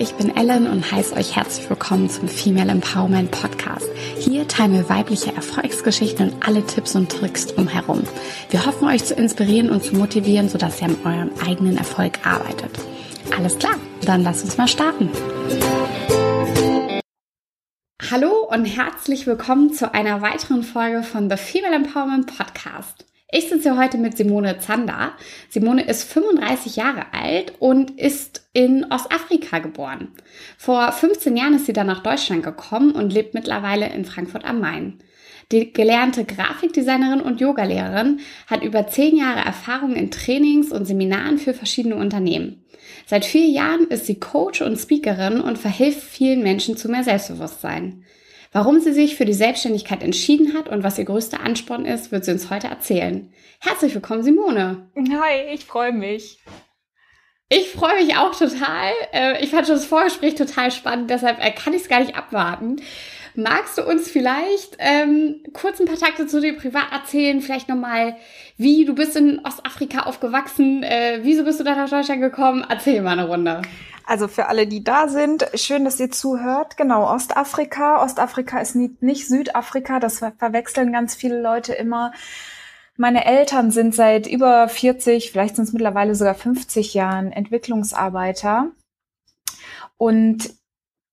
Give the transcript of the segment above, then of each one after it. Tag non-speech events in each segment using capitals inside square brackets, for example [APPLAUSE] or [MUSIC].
ich bin Ellen und heiße euch herzlich willkommen zum Female Empowerment Podcast. Hier teilen wir weibliche Erfolgsgeschichten und alle Tipps und Tricks drumherum. Wir hoffen euch zu inspirieren und zu motivieren, sodass ihr an eurem eigenen Erfolg arbeitet. Alles klar, dann lasst uns mal starten. Hallo und herzlich willkommen zu einer weiteren Folge von The Female Empowerment Podcast. Ich sitze heute mit Simone Zander. Simone ist 35 Jahre alt und ist in Ostafrika geboren. Vor 15 Jahren ist sie dann nach Deutschland gekommen und lebt mittlerweile in Frankfurt am Main. Die gelernte Grafikdesignerin und Yogalehrerin hat über 10 Jahre Erfahrung in Trainings und Seminaren für verschiedene Unternehmen. Seit vier Jahren ist sie Coach und Speakerin und verhilft vielen Menschen zu mehr Selbstbewusstsein. Warum sie sich für die Selbstständigkeit entschieden hat und was ihr größter Ansporn ist, wird sie uns heute erzählen. Herzlich willkommen, Simone. Hi, ich freue mich. Ich freue mich auch total. Äh, ich fand schon das Vorgespräch total spannend, deshalb äh, kann ich es gar nicht abwarten. Magst du uns vielleicht ähm, kurz ein paar Takte zu dir privat erzählen? Vielleicht nochmal, wie du bist in Ostafrika aufgewachsen, äh, wieso bist du da nach Deutschland gekommen? Erzähl mal eine Runde. Also für alle, die da sind, schön, dass ihr zuhört. Genau, Ostafrika. Ostafrika ist nicht, nicht Südafrika, das verwechseln ganz viele Leute immer. Meine Eltern sind seit über 40, vielleicht sind es mittlerweile sogar 50 Jahren Entwicklungsarbeiter und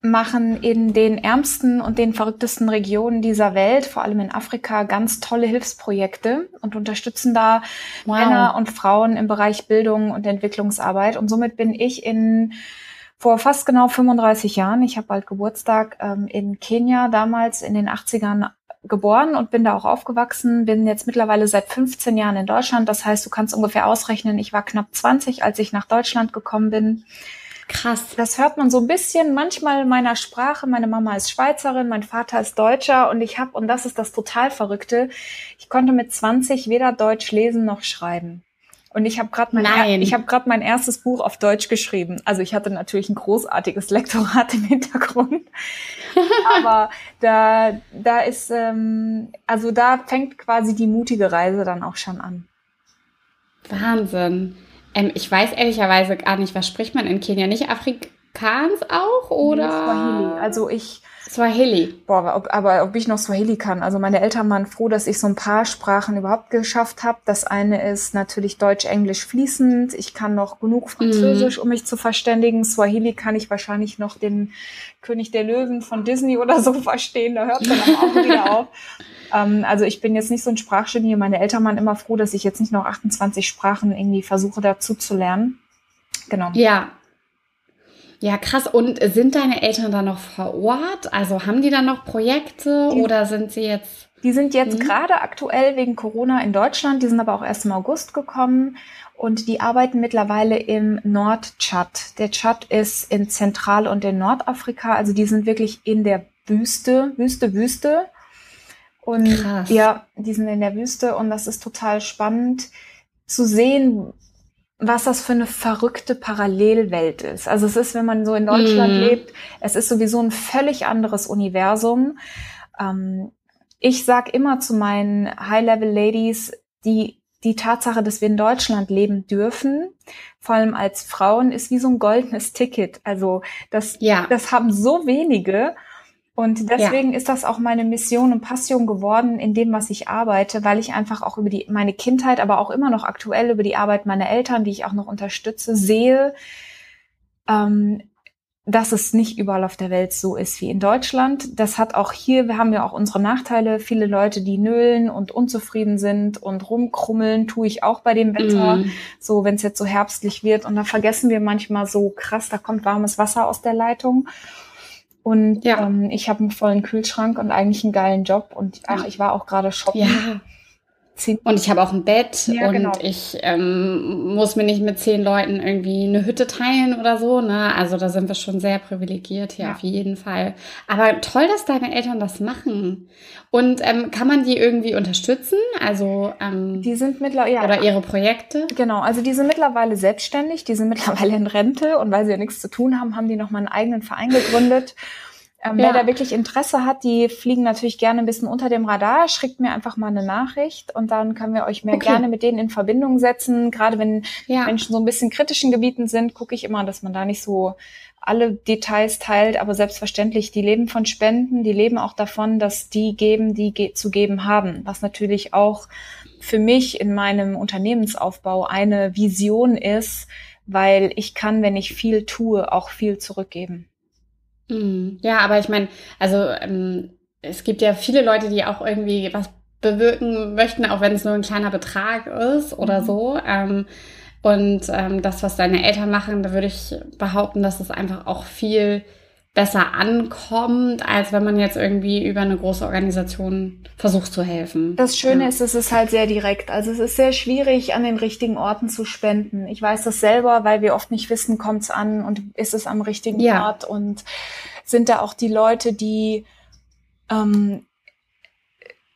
machen in den ärmsten und den verrücktesten Regionen dieser Welt, vor allem in Afrika, ganz tolle Hilfsprojekte und unterstützen da wow. Männer und Frauen im Bereich Bildung und Entwicklungsarbeit. Und somit bin ich in vor fast genau 35 Jahren, ich habe bald Geburtstag, ähm, in Kenia damals in den 80ern geboren und bin da auch aufgewachsen, bin jetzt mittlerweile seit 15 Jahren in Deutschland. Das heißt, du kannst ungefähr ausrechnen, ich war knapp 20, als ich nach Deutschland gekommen bin. Krass. Das hört man so ein bisschen manchmal meiner Sprache. Meine Mama ist Schweizerin, mein Vater ist Deutscher und ich habe, und das ist das total Verrückte, ich konnte mit 20 weder Deutsch lesen noch schreiben. Und ich habe gerade mein, ich habe gerade mein erstes Buch auf Deutsch geschrieben. Also ich hatte natürlich ein großartiges [LAUGHS] Lektorat im Hintergrund, [LAUGHS] aber da da ist ähm, also da fängt quasi die mutige Reise dann auch schon an. Wahnsinn. Ähm, ich weiß ehrlicherweise gar nicht, was spricht man in Kenia? Nicht Afrikaans auch oder? Nee, Swahili. Also ich Swahili. Boah, ob, aber ob ich noch Swahili kann. Also meine Eltern waren froh, dass ich so ein paar Sprachen überhaupt geschafft habe. Das eine ist natürlich Deutsch, Englisch fließend. Ich kann noch genug Französisch, mm. um mich zu verständigen. Swahili kann ich wahrscheinlich noch den König der Löwen von Disney oder so [LAUGHS] verstehen. Da hört dann auch [LAUGHS] wieder auf. Ähm, also ich bin jetzt nicht so ein Sprachgenie. Meine Eltern waren immer froh, dass ich jetzt nicht noch 28 Sprachen irgendwie versuche dazu zu lernen. Genau. Ja, ja, krass. Und sind deine Eltern da noch vor Ort? Also haben die da noch Projekte die, oder sind sie jetzt? Die sind jetzt hm? gerade aktuell wegen Corona in Deutschland. Die sind aber auch erst im August gekommen und die arbeiten mittlerweile im Nordtschad. Der Tschad ist in Zentral- und in Nordafrika. Also die sind wirklich in der Wüste, Wüste, Wüste. Und Krass. ja, die sind in der Wüste und das ist total spannend zu sehen, was das für eine verrückte Parallelwelt ist. Also es ist, wenn man so in Deutschland mm. lebt, es ist sowieso ein völlig anderes Universum. Ähm, ich sag immer zu meinen High-Level-Ladies, die die Tatsache, dass wir in Deutschland leben dürfen, vor allem als Frauen, ist wie so ein goldenes Ticket. Also das, ja. das haben so wenige. Und deswegen ja. ist das auch meine Mission und Passion geworden in dem, was ich arbeite, weil ich einfach auch über die, meine Kindheit, aber auch immer noch aktuell über die Arbeit meiner Eltern, die ich auch noch unterstütze, sehe, ähm, dass es nicht überall auf der Welt so ist wie in Deutschland. Das hat auch hier, wir haben ja auch unsere Nachteile. Viele Leute, die nölen und unzufrieden sind und rumkrummeln, tue ich auch bei dem Wetter. Mm. So, wenn es jetzt so herbstlich wird. Und da vergessen wir manchmal so krass, da kommt warmes Wasser aus der Leitung. Und ja. ähm, ich habe einen vollen Kühlschrank und eigentlich einen geilen Job. Und ach, ich war auch gerade shoppen. Ja. Und ich habe auch ein Bett ja, und genau. ich ähm, muss mir nicht mit zehn Leuten irgendwie eine Hütte teilen oder so. Ne? Also da sind wir schon sehr privilegiert hier ja. auf jeden Fall. Aber toll, dass deine Eltern das machen. Und ähm, kann man die irgendwie unterstützen? Also ähm, die sind mittlerweile ja, oder ihre Projekte? Genau, also die sind mittlerweile selbstständig, die sind mittlerweile in Rente und weil sie ja nichts zu tun haben, haben die noch mal einen eigenen Verein gegründet. Ähm, ja. Wer da wirklich Interesse hat, die fliegen natürlich gerne ein bisschen unter dem Radar. Schickt mir einfach mal eine Nachricht und dann können wir euch mehr okay. gerne mit denen in Verbindung setzen. Gerade wenn ja. Menschen so ein bisschen kritischen Gebieten sind, gucke ich immer, dass man da nicht so alle Details teilt, aber selbstverständlich, die leben von Spenden, die leben auch davon, dass die geben, die ge zu geben haben, was natürlich auch für mich in meinem Unternehmensaufbau eine Vision ist, weil ich kann, wenn ich viel tue, auch viel zurückgeben. Mhm. Ja, aber ich meine, also ähm, es gibt ja viele Leute, die auch irgendwie was bewirken möchten, auch wenn es nur ein kleiner Betrag ist oder mhm. so. Ähm, und ähm, das, was deine Eltern machen, da würde ich behaupten, dass es einfach auch viel besser ankommt, als wenn man jetzt irgendwie über eine große Organisation versucht zu helfen. Das Schöne ja. ist, es ist halt sehr direkt. Also es ist sehr schwierig, an den richtigen Orten zu spenden. Ich weiß das selber, weil wir oft nicht wissen, kommt es an und ist es am richtigen ja. Ort und sind da auch die Leute, die ähm,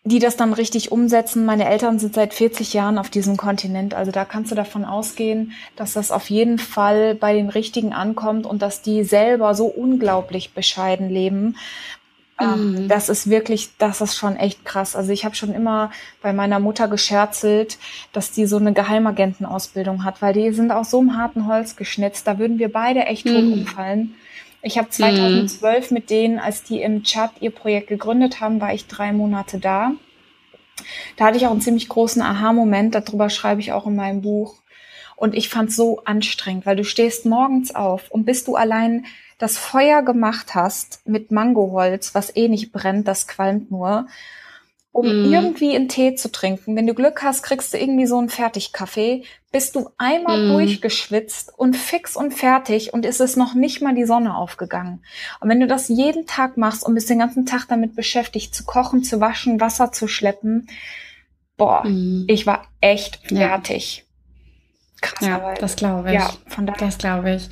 die das dann richtig umsetzen. Meine Eltern sind seit 40 Jahren auf diesem Kontinent. Also da kannst du davon ausgehen, dass das auf jeden Fall bei den Richtigen ankommt und dass die selber so unglaublich bescheiden leben. Ähm, mhm. Das ist wirklich, das ist schon echt krass. Also ich habe schon immer bei meiner Mutter gescherzelt, dass die so eine Geheimagentenausbildung hat, weil die sind aus so einem harten Holz geschnitzt. Da würden wir beide echt tot mhm. umfallen. Ich habe 2012 mhm. mit denen, als die im Chat ihr Projekt gegründet haben, war ich drei Monate da. Da hatte ich auch einen ziemlich großen Aha-Moment, darüber schreibe ich auch in meinem Buch. Und ich fand so anstrengend, weil du stehst morgens auf und bis du allein das Feuer gemacht hast mit Mangoholz, was eh nicht brennt, das qualmt nur, um mm. irgendwie einen Tee zu trinken. Wenn du Glück hast, kriegst du irgendwie so einen Fertigkaffee, bist du einmal mm. durchgeschwitzt und fix und fertig und ist es noch nicht mal die Sonne aufgegangen. Und wenn du das jeden Tag machst und bist den ganzen Tag damit beschäftigt, zu kochen, zu waschen, Wasser zu schleppen, boah, mm. ich war echt fertig. Ja. Krass, ja, das glaube ich. Ja, von daher. Das glaube ich.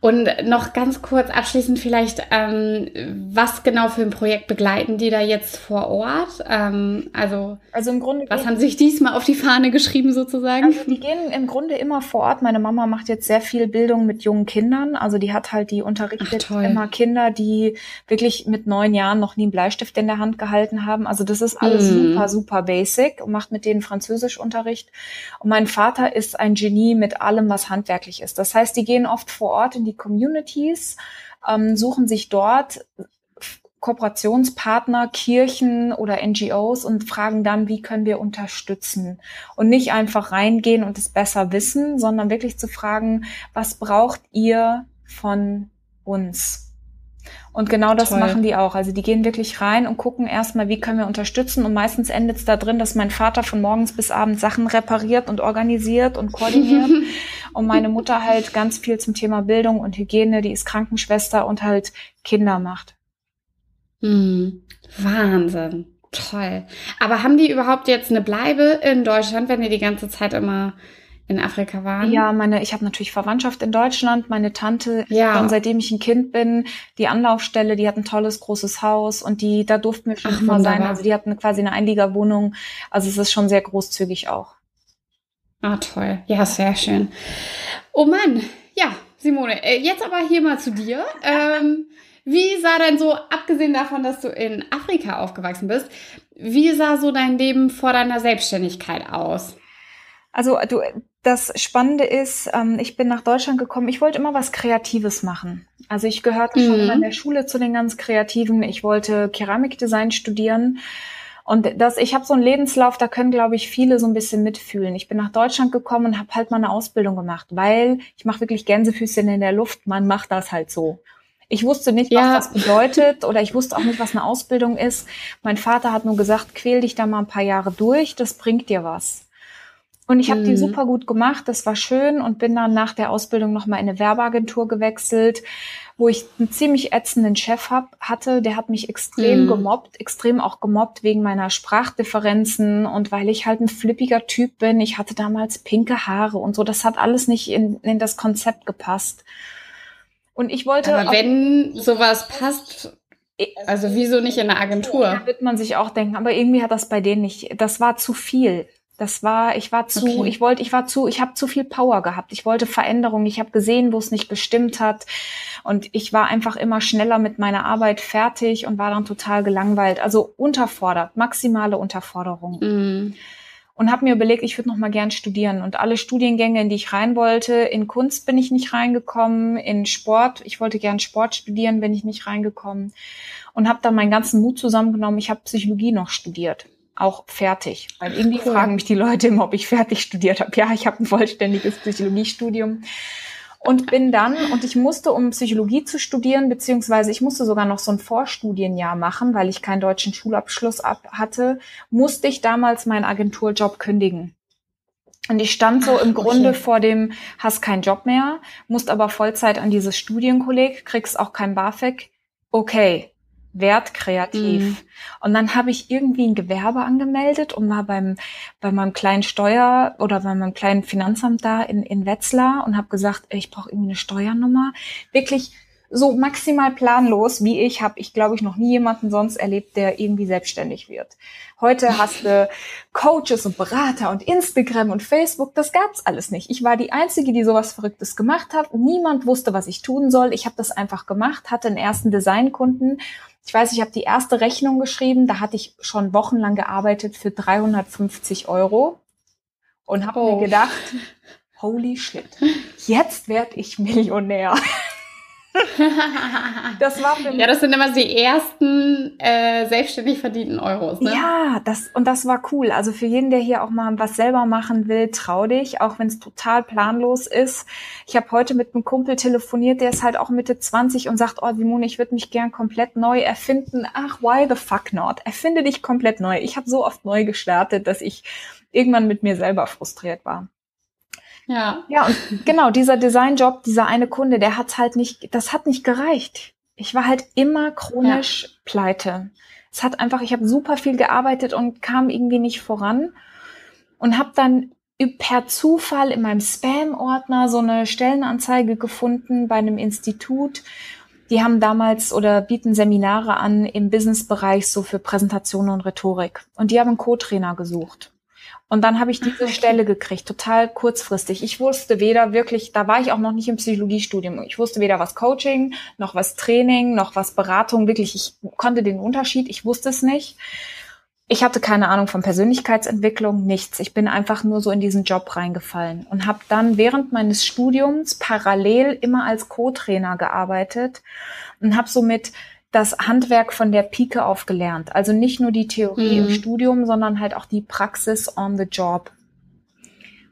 Und noch ganz kurz abschließend vielleicht, ähm, was genau für ein Projekt begleiten die da jetzt vor Ort? Ähm, also, also im Grunde was haben sich diesmal auf die Fahne geschrieben sozusagen? Also die gehen im Grunde immer vor Ort. Meine Mama macht jetzt sehr viel Bildung mit jungen Kindern. Also die hat halt die unterrichtet Ach, immer Kinder, die wirklich mit neun Jahren noch nie einen Bleistift in der Hand gehalten haben. Also das ist alles mm. super, super basic und macht mit denen Französischunterricht. Und mein Vater ist ein Genie mit allem, was handwerklich ist. Das heißt, die gehen oft vor Ort in die Communities, ähm, suchen sich dort Kooperationspartner, Kirchen oder NGOs und fragen dann, wie können wir unterstützen? Und nicht einfach reingehen und es besser wissen, sondern wirklich zu fragen, was braucht ihr von uns? Und genau das Toll. machen die auch. Also die gehen wirklich rein und gucken erstmal, wie können wir unterstützen. Und meistens endet es da drin, dass mein Vater von morgens bis abends Sachen repariert und organisiert und koordiniert. [LAUGHS] und meine Mutter halt ganz viel zum Thema Bildung und Hygiene, die ist Krankenschwester und halt Kinder macht. Hm. Wahnsinn. Toll. Aber haben die überhaupt jetzt eine Bleibe in Deutschland, wenn ihr die ganze Zeit immer in Afrika waren? Ja, meine, ich habe natürlich Verwandtschaft in Deutschland. Meine Tante, ja. schon seitdem ich ein Kind bin, die Anlaufstelle, die hat ein tolles großes Haus und die, da durften wir schon Ach, immer sein. Also die hatten quasi eine Einliegerwohnung. Also es ist schon sehr großzügig auch. Ah, toll. Ja, sehr schön. Oh Mann, ja, Simone, äh, jetzt aber hier mal zu dir. Ähm, wie sah denn so, abgesehen davon, dass du in Afrika aufgewachsen bist, wie sah so dein Leben vor deiner Selbstständigkeit aus? Also du, das Spannende ist, ähm, ich bin nach Deutschland gekommen. Ich wollte immer was Kreatives machen. Also ich gehörte mhm. schon in der Schule zu den ganz Kreativen. Ich wollte Keramikdesign studieren. Und das, ich habe so einen Lebenslauf, da können, glaube ich, viele so ein bisschen mitfühlen. Ich bin nach Deutschland gekommen und habe halt mal eine Ausbildung gemacht, weil ich mache wirklich Gänsefüßchen in der Luft. Man macht das halt so. Ich wusste nicht, was ja. das bedeutet oder ich wusste auch nicht, was eine Ausbildung ist. Mein Vater hat nur gesagt, quäl dich da mal ein paar Jahre durch, das bringt dir was. Und ich habe mhm. die super gut gemacht, das war schön und bin dann nach der Ausbildung nochmal in eine Werbeagentur gewechselt, wo ich einen ziemlich ätzenden Chef hab, hatte. Der hat mich extrem mhm. gemobbt, extrem auch gemobbt wegen meiner Sprachdifferenzen und weil ich halt ein flippiger Typ bin. Ich hatte damals pinke Haare und so. Das hat alles nicht in, in das Konzept gepasst. Und ich wollte. Aber wenn sowas passt, also wieso nicht in einer Agentur? Da wird man sich auch denken, aber irgendwie hat das bei denen nicht, das war zu viel. Das war, ich war zu, okay. ich wollte, ich war zu, ich habe zu viel Power gehabt. Ich wollte Veränderung. Ich habe gesehen, wo es nicht gestimmt hat. Und ich war einfach immer schneller mit meiner Arbeit fertig und war dann total gelangweilt. Also unterfordert, maximale Unterforderung. Mm. und habe mir überlegt, ich würde noch mal gern studieren und alle Studiengänge, in die ich rein wollte, in Kunst bin ich nicht reingekommen, in Sport, ich wollte gern Sport studieren, bin ich nicht reingekommen und habe dann meinen ganzen Mut zusammengenommen. Ich habe Psychologie noch studiert, auch fertig, weil irgendwie cool. fragen mich die Leute immer, ob ich fertig studiert habe. Ja, ich habe ein vollständiges Psychologiestudium und bin dann, und ich musste, um Psychologie zu studieren, beziehungsweise ich musste sogar noch so ein Vorstudienjahr machen, weil ich keinen deutschen Schulabschluss ab hatte, musste ich damals meinen Agenturjob kündigen. Und ich stand so im Grunde okay. vor dem, hast keinen Job mehr, musst aber Vollzeit an dieses Studienkolleg, kriegst auch kein BAföG. Okay, wertkreativ. Mhm. Und dann habe ich irgendwie ein Gewerbe angemeldet und war beim bei meinem kleinen Steuer oder bei meinem kleinen Finanzamt da in, in Wetzlar und habe gesagt, ich brauche irgendwie eine Steuernummer. Wirklich so maximal planlos wie ich habe ich glaube ich noch nie jemanden sonst erlebt, der irgendwie selbstständig wird. Heute [LAUGHS] hast du Coaches und Berater und Instagram und Facebook, das gab's alles nicht. Ich war die einzige, die sowas verrücktes gemacht hat. Niemand wusste, was ich tun soll. Ich habe das einfach gemacht, hatte einen ersten Designkunden ich weiß, ich habe die erste Rechnung geschrieben, da hatte ich schon wochenlang gearbeitet für 350 Euro und habe oh. mir gedacht, holy shit, jetzt werde ich Millionär. [LAUGHS] [LAUGHS] das war für mich. Ja, das sind immer die ersten äh, selbstständig verdienten Euros, ne? Ja, das, und das war cool. Also für jeden, der hier auch mal was selber machen will, trau dich, auch wenn es total planlos ist. Ich habe heute mit einem Kumpel telefoniert, der ist halt auch Mitte 20 und sagt, oh Simone, ich würde mich gern komplett neu erfinden. Ach, why the fuck not? Erfinde dich komplett neu. Ich habe so oft neu gestartet, dass ich irgendwann mit mir selber frustriert war. Ja. Ja, und genau, dieser Designjob, dieser eine Kunde, der hat halt nicht, das hat nicht gereicht. Ich war halt immer chronisch ja. pleite. Es hat einfach, ich habe super viel gearbeitet und kam irgendwie nicht voran und habe dann per Zufall in meinem Spam-Ordner so eine Stellenanzeige gefunden bei einem Institut. Die haben damals oder bieten Seminare an im Businessbereich so für Präsentation und Rhetorik. Und die haben einen Co-Trainer gesucht. Und dann habe ich diese okay. Stelle gekriegt, total kurzfristig. Ich wusste weder wirklich, da war ich auch noch nicht im Psychologiestudium. Ich wusste weder was Coaching, noch was Training, noch was Beratung. Wirklich, ich konnte den Unterschied, ich wusste es nicht. Ich hatte keine Ahnung von Persönlichkeitsentwicklung, nichts. Ich bin einfach nur so in diesen Job reingefallen und habe dann während meines Studiums parallel immer als Co-Trainer gearbeitet und habe somit das Handwerk von der Pike auf gelernt. Also nicht nur die Theorie mhm. im Studium, sondern halt auch die Praxis on the job.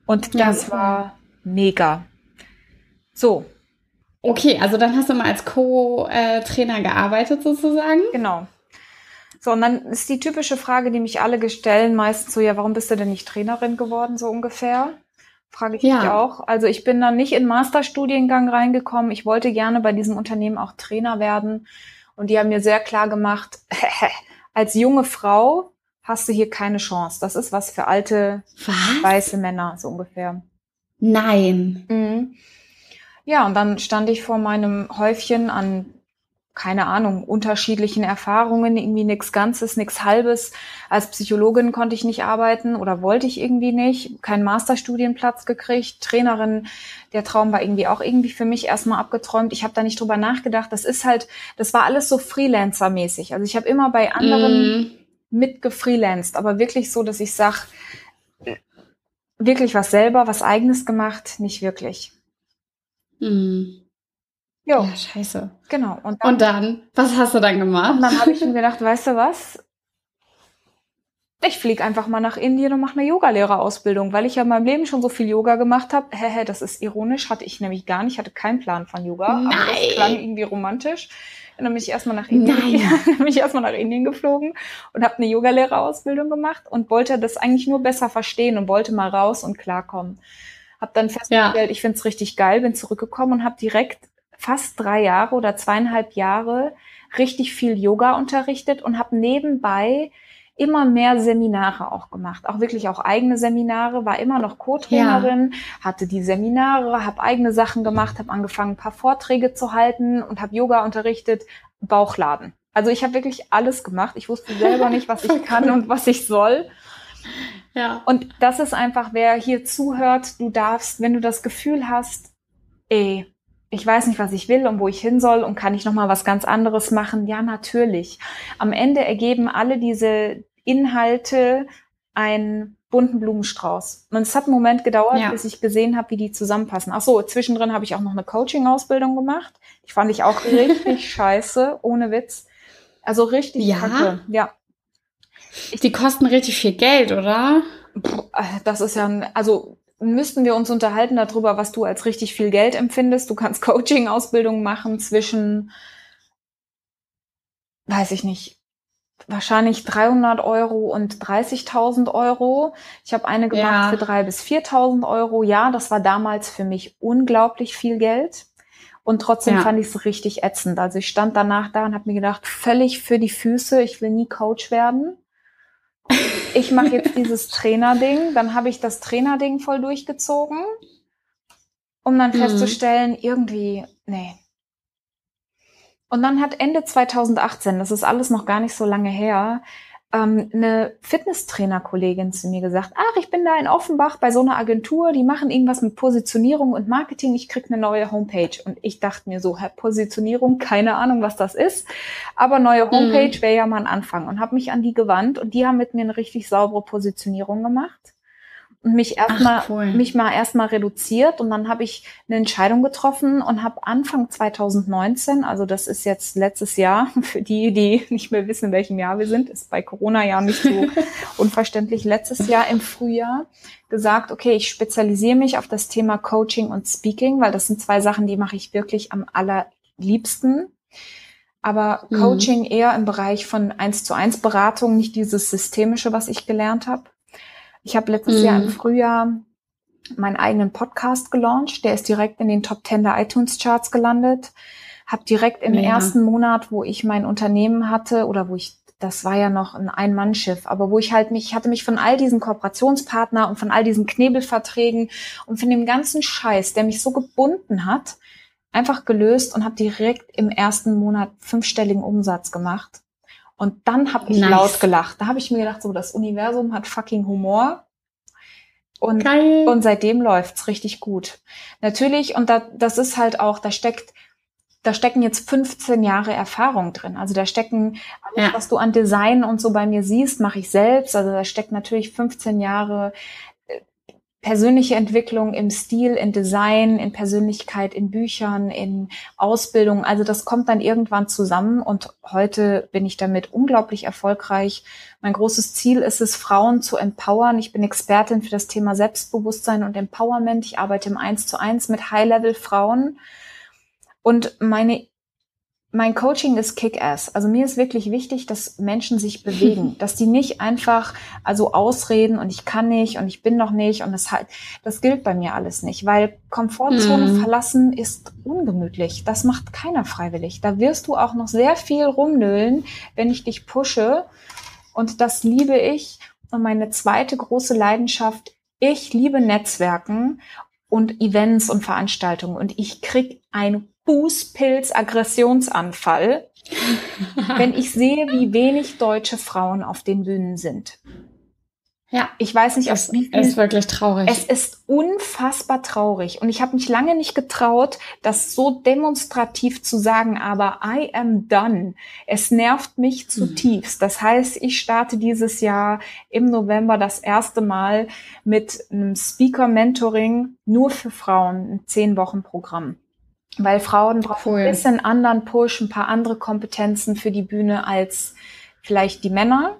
Und das ja. war mega. So. Okay, also dann hast du mal als Co-Trainer gearbeitet sozusagen. Genau. So, und dann ist die typische Frage, die mich alle stellen, meistens so, ja, warum bist du denn nicht Trainerin geworden, so ungefähr? Frage ich ja. mich auch. Also ich bin dann nicht in Masterstudiengang reingekommen. Ich wollte gerne bei diesem Unternehmen auch Trainer werden. Und die haben mir sehr klar gemacht, [LAUGHS] als junge Frau hast du hier keine Chance. Das ist was für alte was? weiße Männer, so ungefähr. Nein. Mhm. Ja, und dann stand ich vor meinem Häufchen an keine Ahnung, unterschiedlichen Erfahrungen, irgendwie nichts Ganzes, nichts Halbes. Als Psychologin konnte ich nicht arbeiten oder wollte ich irgendwie nicht, keinen Masterstudienplatz gekriegt, Trainerin, der Traum war irgendwie auch irgendwie für mich erstmal abgeträumt. Ich habe da nicht drüber nachgedacht. Das ist halt, das war alles so Freelancer-mäßig. Also ich habe immer bei anderen mm. mitgefreelanced, aber wirklich so, dass ich sag, wirklich was selber, was eigenes gemacht, nicht wirklich. Mm. Jo. Ja, scheiße. Genau. Und dann, und dann, was hast du dann gemacht? Und dann habe ich mir gedacht, weißt du was? Ich fliege einfach mal nach Indien und mache eine Yogalehrerausbildung, weil ich ja in meinem Leben schon so viel Yoga gemacht habe. Hä, das ist ironisch, hatte ich nämlich gar nicht, hatte keinen Plan von Yoga, Nein. aber das klang irgendwie romantisch. Und dann bin ich erstmal nach Indien, [LAUGHS] dann bin ich erstmal nach Indien geflogen und habe eine Yogalehrerausbildung gemacht und wollte das eigentlich nur besser verstehen und wollte mal raus und klarkommen. Hab dann festgestellt, ja. ich finde es richtig geil, bin zurückgekommen und habe direkt fast drei Jahre oder zweieinhalb Jahre richtig viel Yoga unterrichtet und habe nebenbei immer mehr Seminare auch gemacht, auch wirklich auch eigene Seminare, war immer noch Co-Trainerin, ja. hatte die Seminare, habe eigene Sachen gemacht, habe angefangen, ein paar Vorträge zu halten und habe Yoga unterrichtet, Bauchladen. Also ich habe wirklich alles gemacht. Ich wusste selber nicht, was [LAUGHS] ich kann und was ich soll. Ja. Und das ist einfach, wer hier zuhört, du darfst, wenn du das Gefühl hast, ey, ich weiß nicht, was ich will und wo ich hin soll und kann ich noch mal was ganz anderes machen? Ja, natürlich. Am Ende ergeben alle diese Inhalte einen bunten Blumenstrauß. Und es hat einen Moment gedauert, Ja. bis ich gesehen habe, wie die zusammenpassen. Ach so, zwischendrin habe ich auch noch eine Coaching-Ausbildung gemacht. Die fand ich auch richtig [LAUGHS] scheiße, ohne Witz. Also richtig Ja? kacke. Ja. Die kosten richtig viel Geld, oder? Äh, Das ist ja, ein, also müssten wir uns unterhalten darüber, was du als richtig viel Geld empfindest. Du kannst [LAUGHS] Coaching-Ausbildung machen zwischen, weiß ich nicht, wahrscheinlich 300 Euro und 30.000 Euro. Ich habe eine gemacht Ja. für 3.000 bis 4.000 Euro. Ja, das war damals für mich unglaublich viel Geld. Und trotzdem Ja. fand ich es richtig ätzend. Also ich stand danach da und habe mir gedacht, völlig für die Füße, ich will nie Coach werden. Ich mache jetzt dieses Trainerding, dann habe ich das Trainerding voll durchgezogen, um dann Mhm. festzustellen, irgendwie, nee. Und dann hat Ende 2018, das ist alles noch gar nicht so lange her, ähm, eine Fitnesstrainer-Kollegin zu mir gesagt, ach, ich bin da in Offenbach bei so einer Agentur, die machen irgendwas mit Positionierung und Marketing, ich krieg eine neue Homepage. Und ich dachte mir so, Herr Positionierung, keine Ahnung, was das ist, aber neue Homepage wäre ja mal ein Anfang. Und habe mich an die gewandt und die haben mit mir eine richtig saubere Positionierung gemacht und mich erstmal cool. mich mal erstmal reduziert und dann habe ich eine Entscheidung getroffen und habe Anfang 2019, also das ist jetzt letztes Jahr, [LAUGHS] für die, die nicht mehr wissen, in welchem Jahr wir sind, ist bei Corona ja nicht so [LAUGHS] unverständlich, letztes Jahr im Frühjahr gesagt, okay, ich spezialisiere mich auf das Thema Coaching und Speaking, weil das sind zwei Sachen, die mache ich wirklich am allerliebsten. Aber Mhm. Coaching eher im Bereich von eins zu eins Beratung, nicht dieses systemische, was ich gelernt habe. Ich habe letztes Mhm. Jahr im Frühjahr meinen eigenen Podcast gelauncht. Der ist direkt in den Top 10 der iTunes Charts gelandet. Hab direkt im Mega. ersten Monat, wo ich mein Unternehmen hatte oder wo ich das war ja noch ein Ein-Mann-Schiff, aber wo ich halt mich, ich hatte mich von all diesen Kooperationspartner und von all diesen Knebelverträgen und von dem ganzen Scheiß, der mich so gebunden hat, einfach gelöst und habe direkt im ersten Monat fünfstelligen Umsatz gemacht. Und dann habe ich Nice. laut gelacht. Da habe ich mir gedacht, so das Universum hat fucking Humor. Und Geil. und seitdem läuft's richtig gut. Natürlich, und da, das ist halt auch, da steckt, da stecken jetzt 15 Jahre Erfahrung drin. Also da stecken alles, Ja. was du an Design und so bei mir siehst, mache ich selbst. Also da steckt natürlich 15 Jahre persönliche Entwicklung im Stil, in Design, in Persönlichkeit, in Büchern, in Ausbildung. Also das kommt dann irgendwann zusammen und heute bin ich damit unglaublich erfolgreich. Mein großes Ziel ist es, Frauen zu empowern. Ich bin Expertin für das Thema Selbstbewusstsein und Empowerment. Ich arbeite im Eins zu eins mit High-Level-Frauen. Und meine, mein Coaching ist Kick-Ass. Also mir ist wirklich wichtig, dass Menschen sich [LAUGHS] bewegen, dass die nicht einfach also ausreden und ich kann nicht und ich bin noch nicht und das halt, das gilt bei mir alles nicht, weil Komfortzone Mhm. verlassen ist ungemütlich. Das macht keiner freiwillig. Da wirst du auch noch sehr viel rumnölen, wenn ich dich pushe. Und das liebe ich. Und meine zweite große Leidenschaft, ich liebe Netzwerken und Events und Veranstaltungen. Und ich krieg einen Bußpilz-Aggressionsanfall, wenn ich sehe, wie wenig deutsche Frauen auf den Bühnen sind. ja, Ich weiß nicht, wie viel ist wirklich traurig. es ist unfassbar traurig und ich habe mich lange nicht getraut, das so demonstrativ zu sagen, aber I am done. Es nervt mich zutiefst. Das heißt, ich starte dieses Jahr im November das erste Mal mit einem Speaker-Mentoring nur für Frauen, ein zehn Wochen Programm. Weil Frauen brauchen Cool. ein bisschen anderen Push, ein paar andere Kompetenzen für die Bühne als vielleicht die Männer.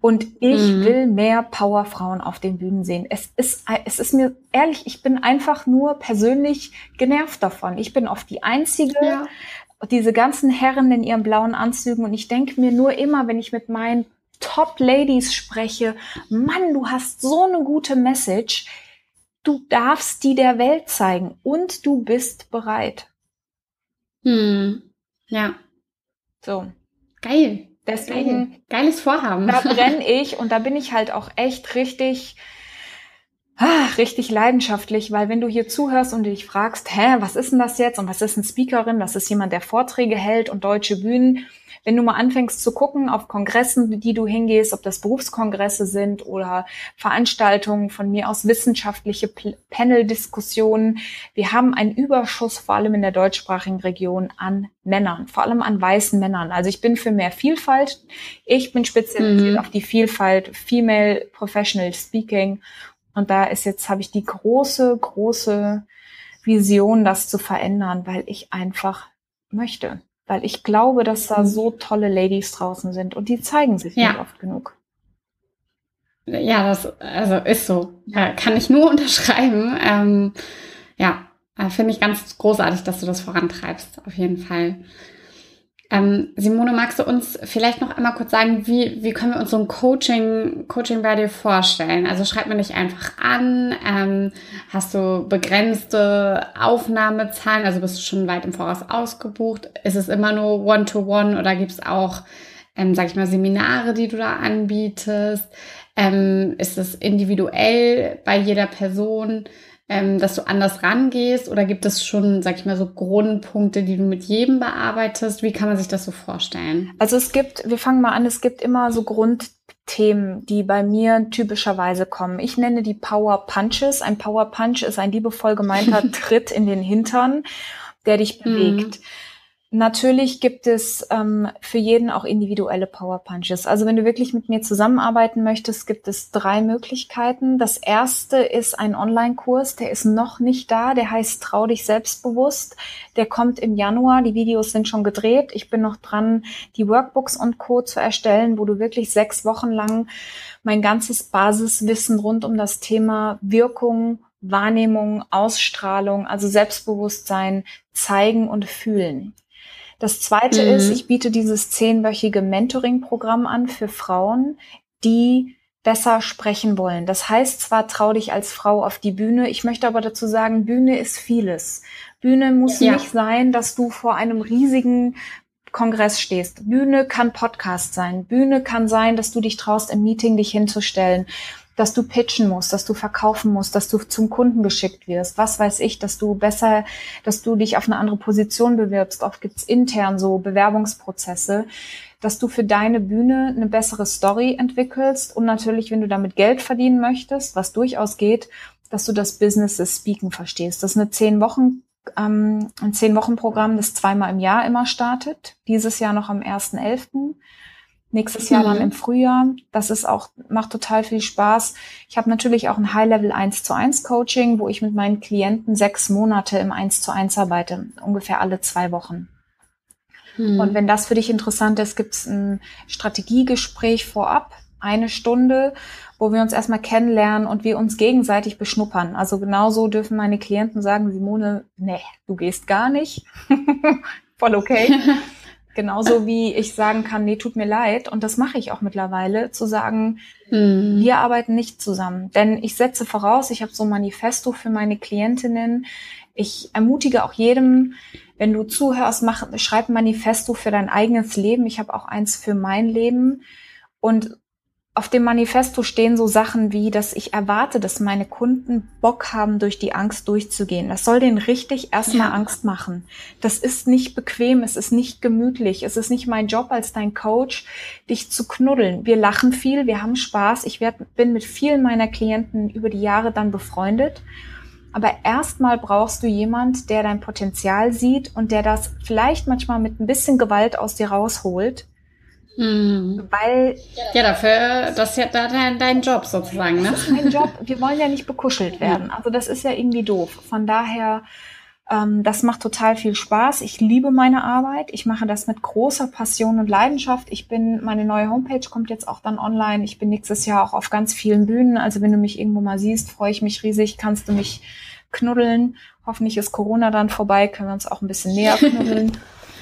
Und ich Mhm. will mehr Powerfrauen auf den Bühnen sehen. Es ist, es ist mir ehrlich, ich bin einfach nur persönlich genervt davon. Ich bin oft die Einzige, ja. diese ganzen Herren in ihren blauen Anzügen und ich denke mir nur immer, wenn ich mit meinen Top Ladies spreche, Mann, du hast so eine gute Message. Du darfst die der Welt zeigen und du bist bereit. Hm. Ja, So. geil. Deswegen Geil. Geiles Vorhaben. da brenne [LAUGHS] ich und da bin ich halt auch echt richtig, ah, richtig leidenschaftlich, weil wenn du hier zuhörst und dich fragst, hä, was ist denn das jetzt und was ist eine Speakerin, das ist jemand, der Vorträge hält und deutsche Bühnen, wenn du mal anfängst zu gucken auf Kongressen, die du hingehst, ob das Berufskongresse sind oder Veranstaltungen von mir aus wissenschaftliche Panel-Diskussionen, wir haben einen Überschuss vor allem in der deutschsprachigen Region an Männern, vor allem an weißen Männern. Also ich bin für mehr Vielfalt. Ich bin spezialisiert mhm. auf die Vielfalt Female Professional Speaking. Und da ist jetzt, habe ich die große, große Vision, das zu verändern, weil ich einfach möchte. Weil ich glaube, dass da so tolle Ladies draußen sind und die zeigen sich ja. nicht oft genug. Ja, das also ist so. Ja. Kann ich nur [LAUGHS] unterschreiben. Ähm, ja, finde ich ganz großartig, dass du das vorantreibst, auf jeden Fall. Ähm, Simone, magst du uns vielleicht noch einmal kurz sagen, wie, wie können wir uns so ein Coaching, Coaching bei dir vorstellen? Also schreib mir nicht einfach an, ähm, hast du begrenzte Aufnahmezahlen, also bist du schon weit im Voraus ausgebucht? Ist es immer nur One-to-One -one oder gibt es auch, ähm, sag ich mal, Seminare, die du da anbietest? Ähm, ist es individuell bei jeder Person? Ähm, dass du anders rangehst? Oder gibt es schon, sag ich mal, so Grundpunkte, die du mit jedem bearbeitest? Wie kann man sich das so vorstellen? Also es gibt, wir fangen mal an, es gibt immer so Grundthemen, die bei mir typischerweise kommen. Ich nenne die Power Punches. Ein Power Punch ist ein liebevoll gemeinter [LAUGHS] Tritt in den Hintern, der dich bewegt. Mhm. Natürlich gibt es ähm, für jeden auch individuelle Power Punches. Also wenn du wirklich mit mir zusammenarbeiten möchtest, gibt es drei Möglichkeiten. Das erste ist ein Online-Kurs, der ist noch nicht da, der heißt Trau dich selbstbewusst. Der kommt im Januar, die Videos sind schon gedreht. Ich bin noch dran, die Workbooks und Co. zu erstellen, wo du wirklich sechs Wochen lang mein ganzes Basiswissen rund um das Thema Wirkung, Wahrnehmung, Ausstrahlung, also Selbstbewusstsein zeigen und fühlen. Das zweite mhm. ist, ich biete dieses zehnwöchige Mentoring-Programm an für Frauen, die besser sprechen wollen. Das heißt zwar, trau dich als Frau auf die Bühne. Ich möchte aber dazu sagen, Bühne ist vieles. Bühne muss ja. nicht sein, dass du vor einem riesigen Kongress stehst. Bühne kann Podcast sein. Bühne kann sein, dass du dich traust, im Meeting dich hinzustellen dass du pitchen musst, dass du verkaufen musst, dass du zum Kunden geschickt wirst, was weiß ich, dass du besser, dass du dich auf eine andere Position bewirbst. Oft gibt's intern so Bewerbungsprozesse, dass du für deine Bühne eine bessere Story entwickelst und natürlich, wenn du damit Geld verdienen möchtest, was durchaus geht, dass du das Business des Speaken verstehst. Das ist eine zehn Wochen ähm, ein zehn Wochen Programm, das zweimal im Jahr immer startet. Dieses Jahr noch am 1.11 nächstes Jahr dann mhm. im Frühjahr. Das ist auch, macht total viel Spaß. Ich habe natürlich auch ein High-Level 1 zu 1 Coaching, wo ich mit meinen Klienten sechs Monate im 1 zu 1 arbeite, ungefähr alle zwei Wochen. Mhm. Und wenn das für dich interessant ist, gibt es ein Strategiegespräch vorab, eine Stunde, wo wir uns erstmal kennenlernen und wir uns gegenseitig beschnuppern. Also genauso dürfen meine Klienten sagen, Simone, nee, du gehst gar nicht. [LAUGHS] Voll okay. [LAUGHS] Genauso wie ich sagen kann, nee, tut mir leid. Und das mache ich auch mittlerweile, zu sagen, mhm. wir arbeiten nicht zusammen. Denn ich setze voraus, ich habe so ein Manifesto für meine Klientinnen. Ich ermutige auch jedem, wenn du zuhörst, mach, schreib ein Manifesto für dein eigenes Leben. Ich habe auch eins für mein Leben. Und auf dem Manifesto stehen so Sachen wie, dass ich erwarte, dass meine Kunden Bock haben, durch die Angst durchzugehen. Das soll denen richtig erstmal ja. Angst machen. Das ist nicht bequem, es ist nicht gemütlich, es ist nicht mein Job als dein Coach, dich zu knuddeln. Wir lachen viel, wir haben Spaß. Ich werd, bin mit vielen meiner Klienten über die Jahre dann befreundet. Aber erstmal brauchst du jemand, der dein Potenzial sieht und der das vielleicht manchmal mit ein bisschen Gewalt aus dir rausholt Mhm. Weil. Ja, dafür, das ist ja dein, dein Job sozusagen, ne? Das ist mein Job. Wir wollen ja nicht bekuschelt werden. Also das ist ja irgendwie doof. Von daher, ähm, das macht total viel Spaß. Ich liebe meine Arbeit. Ich mache das mit großer Passion und Leidenschaft. Ich bin, meine neue Homepage kommt jetzt auch dann online. Ich bin nächstes Jahr auch auf ganz vielen Bühnen. Also wenn du mich irgendwo mal siehst, freue ich mich riesig. Kannst du mich knuddeln. Hoffentlich ist Corona dann vorbei. Können wir uns auch ein bisschen näher knuddeln.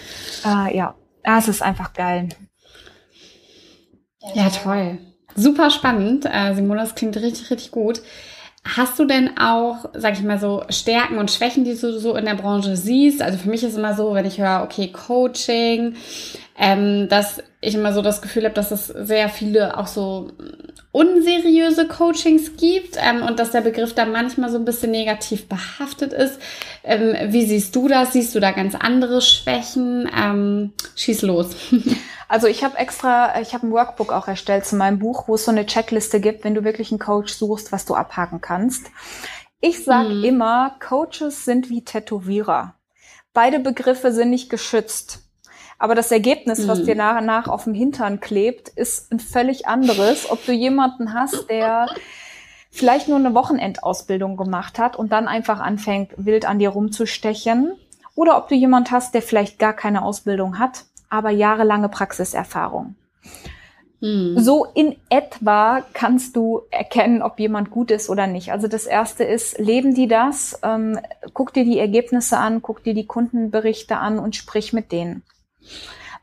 [LAUGHS] äh, ja, es ist einfach geil. Ja, toll. Super spannend. Äh, Simone, das klingt richtig, richtig gut. Hast du denn auch, sag ich mal so, Stärken und Schwächen, die du so in der Branche siehst? Also für mich ist immer so, wenn ich höre, okay, Coaching, ähm, dass ich immer so das Gefühl habe, dass es sehr viele auch so unseriöse Coachings gibt ähm, und dass der Begriff da manchmal so ein bisschen negativ behaftet ist. Ähm, wie siehst du das? Siehst du da ganz andere Schwächen? Ähm, schieß los. [LAUGHS] Also ich habe extra, ich habe ein Workbook auch erstellt zu meinem Buch, wo es so eine Checkliste gibt, wenn du wirklich einen Coach suchst, was du abhaken kannst. Ich sage hm. immer, Coaches sind wie Tätowierer. Beide Begriffe sind nicht geschützt. Aber das Ergebnis, mhm. was dir nach und nach auf dem Hintern klebt, ist ein völlig anderes. Ob du jemanden hast, der vielleicht nur eine Wochenendausbildung gemacht hat und dann einfach anfängt, wild an dir rumzustechen. Oder ob du jemand hast, der vielleicht gar keine Ausbildung hat, aber jahrelange Praxiserfahrung. Mhm. So in etwa kannst du erkennen, ob jemand gut ist oder nicht. Also das erste ist, leben die das? Ähm, guck dir die Ergebnisse an, guck dir die Kundenberichte an und sprich mit denen.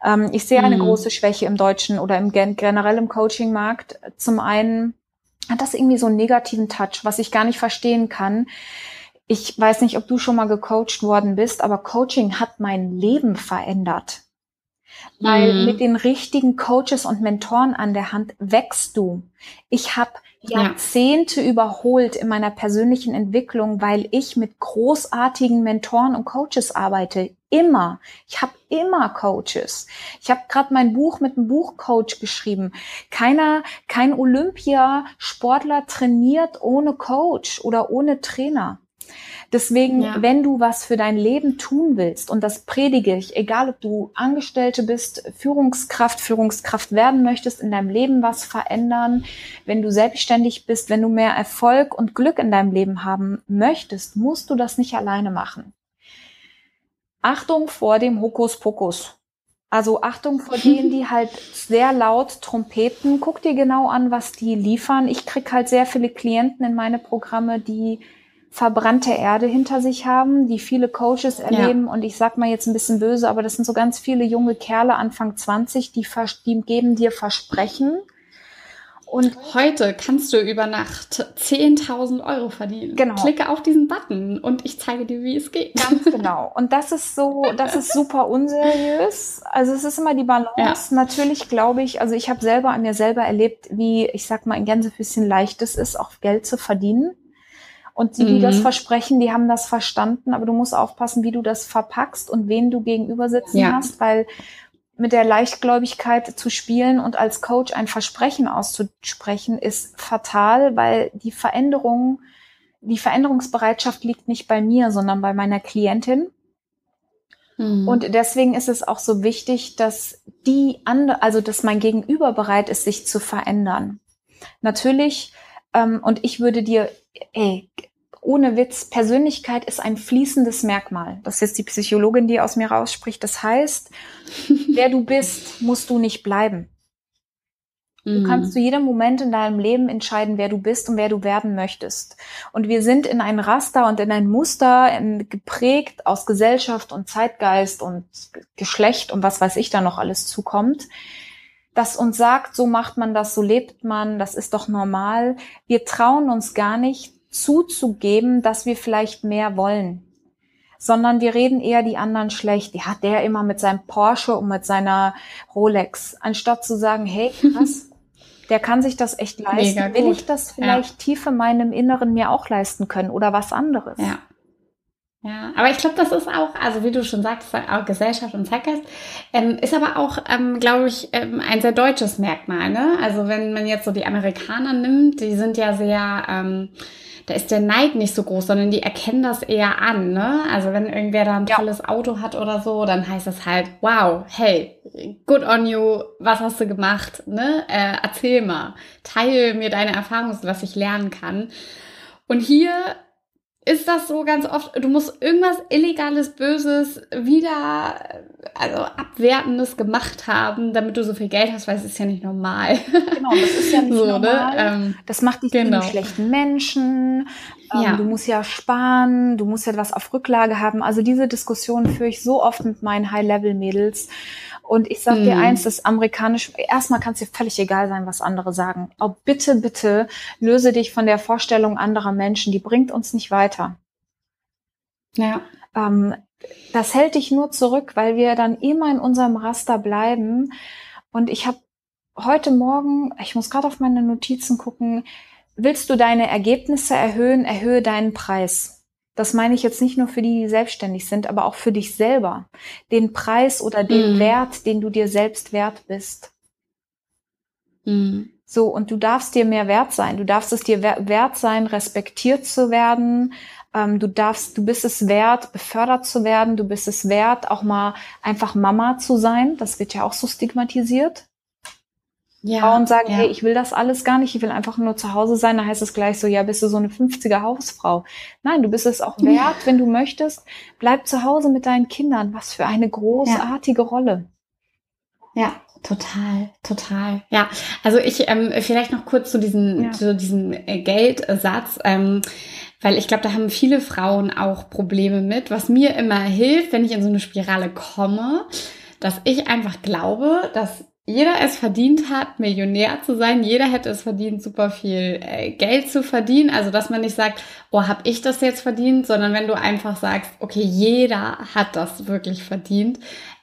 Ähm, ich sehe eine mhm. große Schwäche im deutschen oder im generell im Coaching-Markt. Zum einen hat das irgendwie so einen negativen Touch, was ich gar nicht verstehen kann. Ich weiß nicht, ob du schon mal gecoacht worden bist, aber Coaching hat mein Leben verändert. Weil mhm. mit den richtigen Coaches und Mentoren an der Hand wächst du. Ich habe Jahrzehnte ja. überholt in meiner persönlichen Entwicklung, weil ich mit großartigen Mentoren und Coaches arbeite. Immer. Ich habe immer Coaches. Ich habe gerade mein Buch mit einem Buchcoach geschrieben. Keiner, kein Olympiasportler trainiert ohne Coach oder ohne Trainer. Deswegen, ja. wenn du was für dein Leben tun willst, und das predige ich, egal ob du Angestellte bist, Führungskraft, Führungskraft werden möchtest, in deinem Leben was verändern, wenn du selbstständig bist, wenn du mehr Erfolg und Glück in deinem Leben haben möchtest, musst du das nicht alleine machen. Achtung vor dem Hokuspokus. Also Achtung vor [LAUGHS] denen, die halt sehr laut trompeten. Guck dir genau an, was die liefern. Ich krieg halt sehr viele Klienten in meine Programme, die verbrannte Erde hinter sich haben, die viele Coaches erleben. Ja. Und ich sag mal jetzt ein bisschen böse, aber das sind so ganz viele junge Kerle, Anfang 20, die, die geben dir Versprechen. Und heute kannst du über Nacht 10.000 Euro verdienen. Genau. Klicke auf diesen Button und ich zeige dir, wie es geht. Ganz [LAUGHS] genau. Und das ist so, das ist super unseriös. Also es ist immer die Balance. Ja. Natürlich glaube ich, also ich habe selber an mir selber erlebt, wie, ich sag mal, ein Gänsefüßchen leicht es ist, auch Geld zu verdienen. Und die, die mhm. das versprechen, die haben das verstanden, aber du musst aufpassen, wie du das verpackst und wen du gegenüber sitzen ja. hast, weil mit der Leichtgläubigkeit zu spielen und als Coach ein Versprechen auszusprechen, ist fatal, weil die Veränderung, die Veränderungsbereitschaft liegt nicht bei mir, sondern bei meiner Klientin. Mhm. Und deswegen ist es auch so wichtig, dass die andere, also dass mein Gegenüber bereit ist, sich zu verändern. Natürlich ähm, und ich würde dir, ey, ohne Witz, Persönlichkeit ist ein fließendes Merkmal. Das ist jetzt die Psychologin, die aus mir rausspricht. Das heißt, [LAUGHS] wer du bist, musst du nicht bleiben. Du mhm. kannst zu jedem Moment in deinem Leben entscheiden, wer du bist und wer du werden möchtest. Und wir sind in ein Raster und in ein Muster geprägt aus Gesellschaft und Zeitgeist und Geschlecht und was weiß ich da noch alles zukommt, das uns sagt, so macht man das, so lebt man, das ist doch normal. Wir trauen uns gar nicht zuzugeben, dass wir vielleicht mehr wollen, sondern wir reden eher die anderen schlecht. Ja, der immer mit seinem Porsche und mit seiner Rolex, anstatt zu sagen, hey, krass, [LAUGHS] der kann sich das echt leisten. Will ich das vielleicht ja. tief in meinem Inneren mir auch leisten können oder was anderes? Ja. Ja, aber ich glaube, das ist auch, also wie du schon sagst, auch Gesellschaft und Zeitgeist, ähm, ist aber auch, ähm, glaube ich, ähm, ein sehr deutsches Merkmal. Ne? Also wenn man jetzt so die Amerikaner nimmt, die sind ja sehr, ähm, da ist der Neid nicht so groß, sondern die erkennen das eher an. Ne? Also wenn irgendwer da ein ja. tolles Auto hat oder so, dann heißt es halt, wow, hey, good on you, was hast du gemacht? Ne? Äh, erzähl mal, teile mir deine Erfahrungen, was ich lernen kann. Und hier ist das so ganz oft, du musst irgendwas Illegales, Böses, wieder, also Abwertendes gemacht haben, damit du so viel Geld hast, weil es ist ja nicht normal. Genau, das ist ja [LAUGHS] nicht so, ne? normal. Ne? Ähm, das macht dich genau. zu einem schlechten Menschen. Ähm, ja. Du musst ja sparen, du musst ja was auf Rücklage haben. Also diese Diskussion führe ich so oft mit meinen High-Level-Mädels. Und ich sag dir hm. eins, das amerikanische, erstmal kann es dir völlig egal sein, was andere sagen. Aber bitte, bitte löse dich von der Vorstellung anderer Menschen, die bringt uns nicht weiter. Ja. Ähm, das hält dich nur zurück, weil wir dann immer in unserem Raster bleiben. Und ich habe heute Morgen, ich muss gerade auf meine Notizen gucken, willst du deine Ergebnisse erhöhen, erhöhe deinen Preis. Das meine ich jetzt nicht nur für die, die selbstständig sind, aber auch für dich selber. Den Preis oder den mhm. Wert, den du dir selbst wert bist. Mhm. So, und du darfst dir mehr wert sein. Du darfst es dir wert sein, respektiert zu werden. Ähm, du darfst, du bist es wert, befördert zu werden. Du bist es wert, auch mal einfach Mama zu sein. Das wird ja auch so stigmatisiert. Ja, Frauen sagen, ja. hey, ich will das alles gar nicht, ich will einfach nur zu Hause sein, da heißt es gleich so, ja, bist du so eine 50er Hausfrau. Nein, du bist es auch wert, ja. wenn du möchtest, bleib zu Hause mit deinen Kindern. Was für eine großartige. Rolle. Ja, total, total. Ja, also ich ähm, vielleicht noch kurz zu diesem, zu diesem äh, Geldsatz. Ähm, weil ich glaube, da haben viele Frauen auch Probleme mit. Was mir immer hilft, wenn ich in so eine Spirale komme, dass ich einfach glaube, dass jeder es verdient hat, Millionär zu sein. Jeder hätte es verdient, super viel äh, Geld zu verdienen. Also, dass man nicht sagt, oh, hab ich das jetzt verdient, sondern wenn du einfach sagst, okay, jeder hat das wirklich verdient,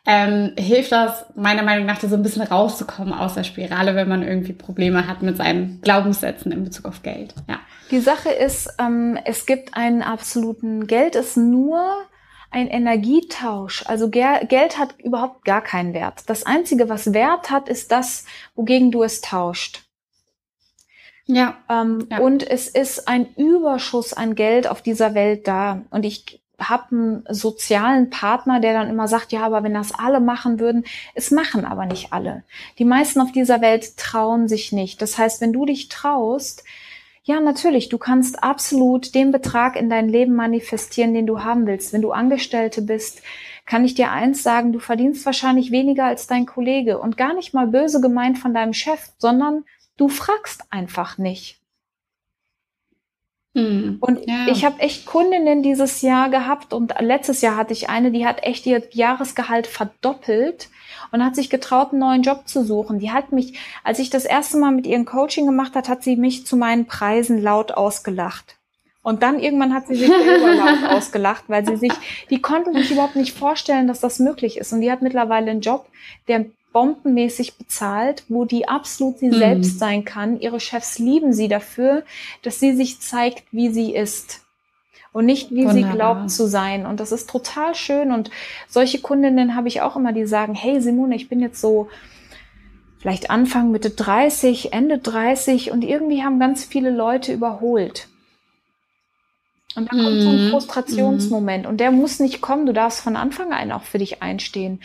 ähm, hilft das meiner Meinung nach, so ein bisschen rauszukommen aus der Spirale, wenn man irgendwie Probleme hat mit seinen Glaubenssätzen in Bezug auf Geld. Ja. Die Sache ist, ähm, es gibt einen absoluten Geld ist nur ein Energietausch. Also Geld hat überhaupt gar keinen Wert. Das Einzige, was Wert hat, ist das, wogegen du es tauscht. Ja, ähm, ja. Und es ist ein Überschuss an Geld auf dieser Welt da. Und ich habe einen sozialen Partner, der dann immer sagt, ja, aber wenn das alle machen würden, es machen aber nicht alle. Die meisten auf dieser Welt trauen sich nicht. Das heißt, wenn du dich traust, ja, natürlich. Du kannst absolut den Betrag in dein Leben manifestieren, den du haben willst. Wenn du Angestellte bist, kann ich dir eins sagen, du verdienst wahrscheinlich weniger als dein Kollege und gar nicht mal böse gemeint von deinem Chef, sondern du fragst einfach nicht. Hm, und ja. ich habe echt Kundinnen dieses Jahr gehabt und letztes Jahr hatte ich eine, die hat echt ihr Jahresgehalt verdoppelt und hat sich getraut, einen neuen Job zu suchen. Die hat mich, als ich das erste Mal mit ihrem Coaching gemacht hat, hat sie mich zu meinen Preisen laut ausgelacht. Und dann irgendwann hat sie sich [LAUGHS] selber laut ausgelacht, weil sie sich, die konnte sich überhaupt nicht vorstellen, dass das möglich ist. Und die hat mittlerweile einen Job, der bombenmäßig bezahlt, wo die absolut sie mhm. selbst sein kann. Ihre Chefs lieben sie dafür, dass sie sich zeigt, wie sie ist und nicht wie Wunderbar. sie glaubt zu sein. Und das ist total schön. Und solche Kundinnen habe ich auch immer, die sagen, hey Simone, ich bin jetzt so vielleicht Anfang, Mitte 30, Ende 30 und irgendwie haben ganz viele Leute überholt. Und da kommt mm, so ein mhm. Frustrationsmoment mm. und der muss nicht kommen. Du darfst von Anfang an auch für dich einstehen.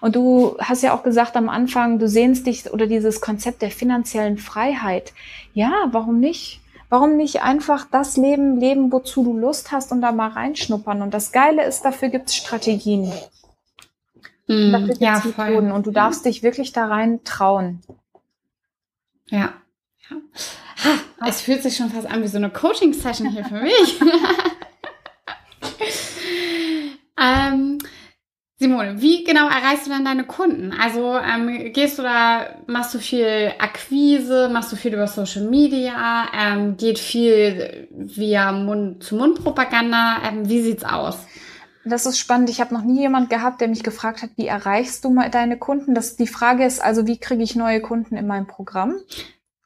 Und du hast ja auch gesagt am Anfang, du sehnst dich oder dieses Konzept der finanziellen Freiheit. Ja, warum nicht? Warum nicht einfach das Leben leben, wozu du Lust hast und da mal reinschnuppern? Und das Geile ist, dafür gibt es Strategien. Mm, dafür gibt's ja, Methoden und du darfst dich wirklich da rein trauen. Ja. ja. Ha, es fühlt sich schon fast an wie so eine Coaching-Session hier für mich. [LAUGHS] ähm, Simone, wie genau erreichst du dann deine Kunden? Also ähm, gehst du da, machst du viel Akquise, machst du viel über Social Media, ähm, geht viel via Mund-zu-Mund-Propaganda? Ähm, wie sieht's aus? Das ist spannend. Ich habe noch nie jemand gehabt, der mich gefragt hat, wie erreichst du mal deine Kunden? Das, die Frage ist also, wie kriege ich neue Kunden in meinem Programm?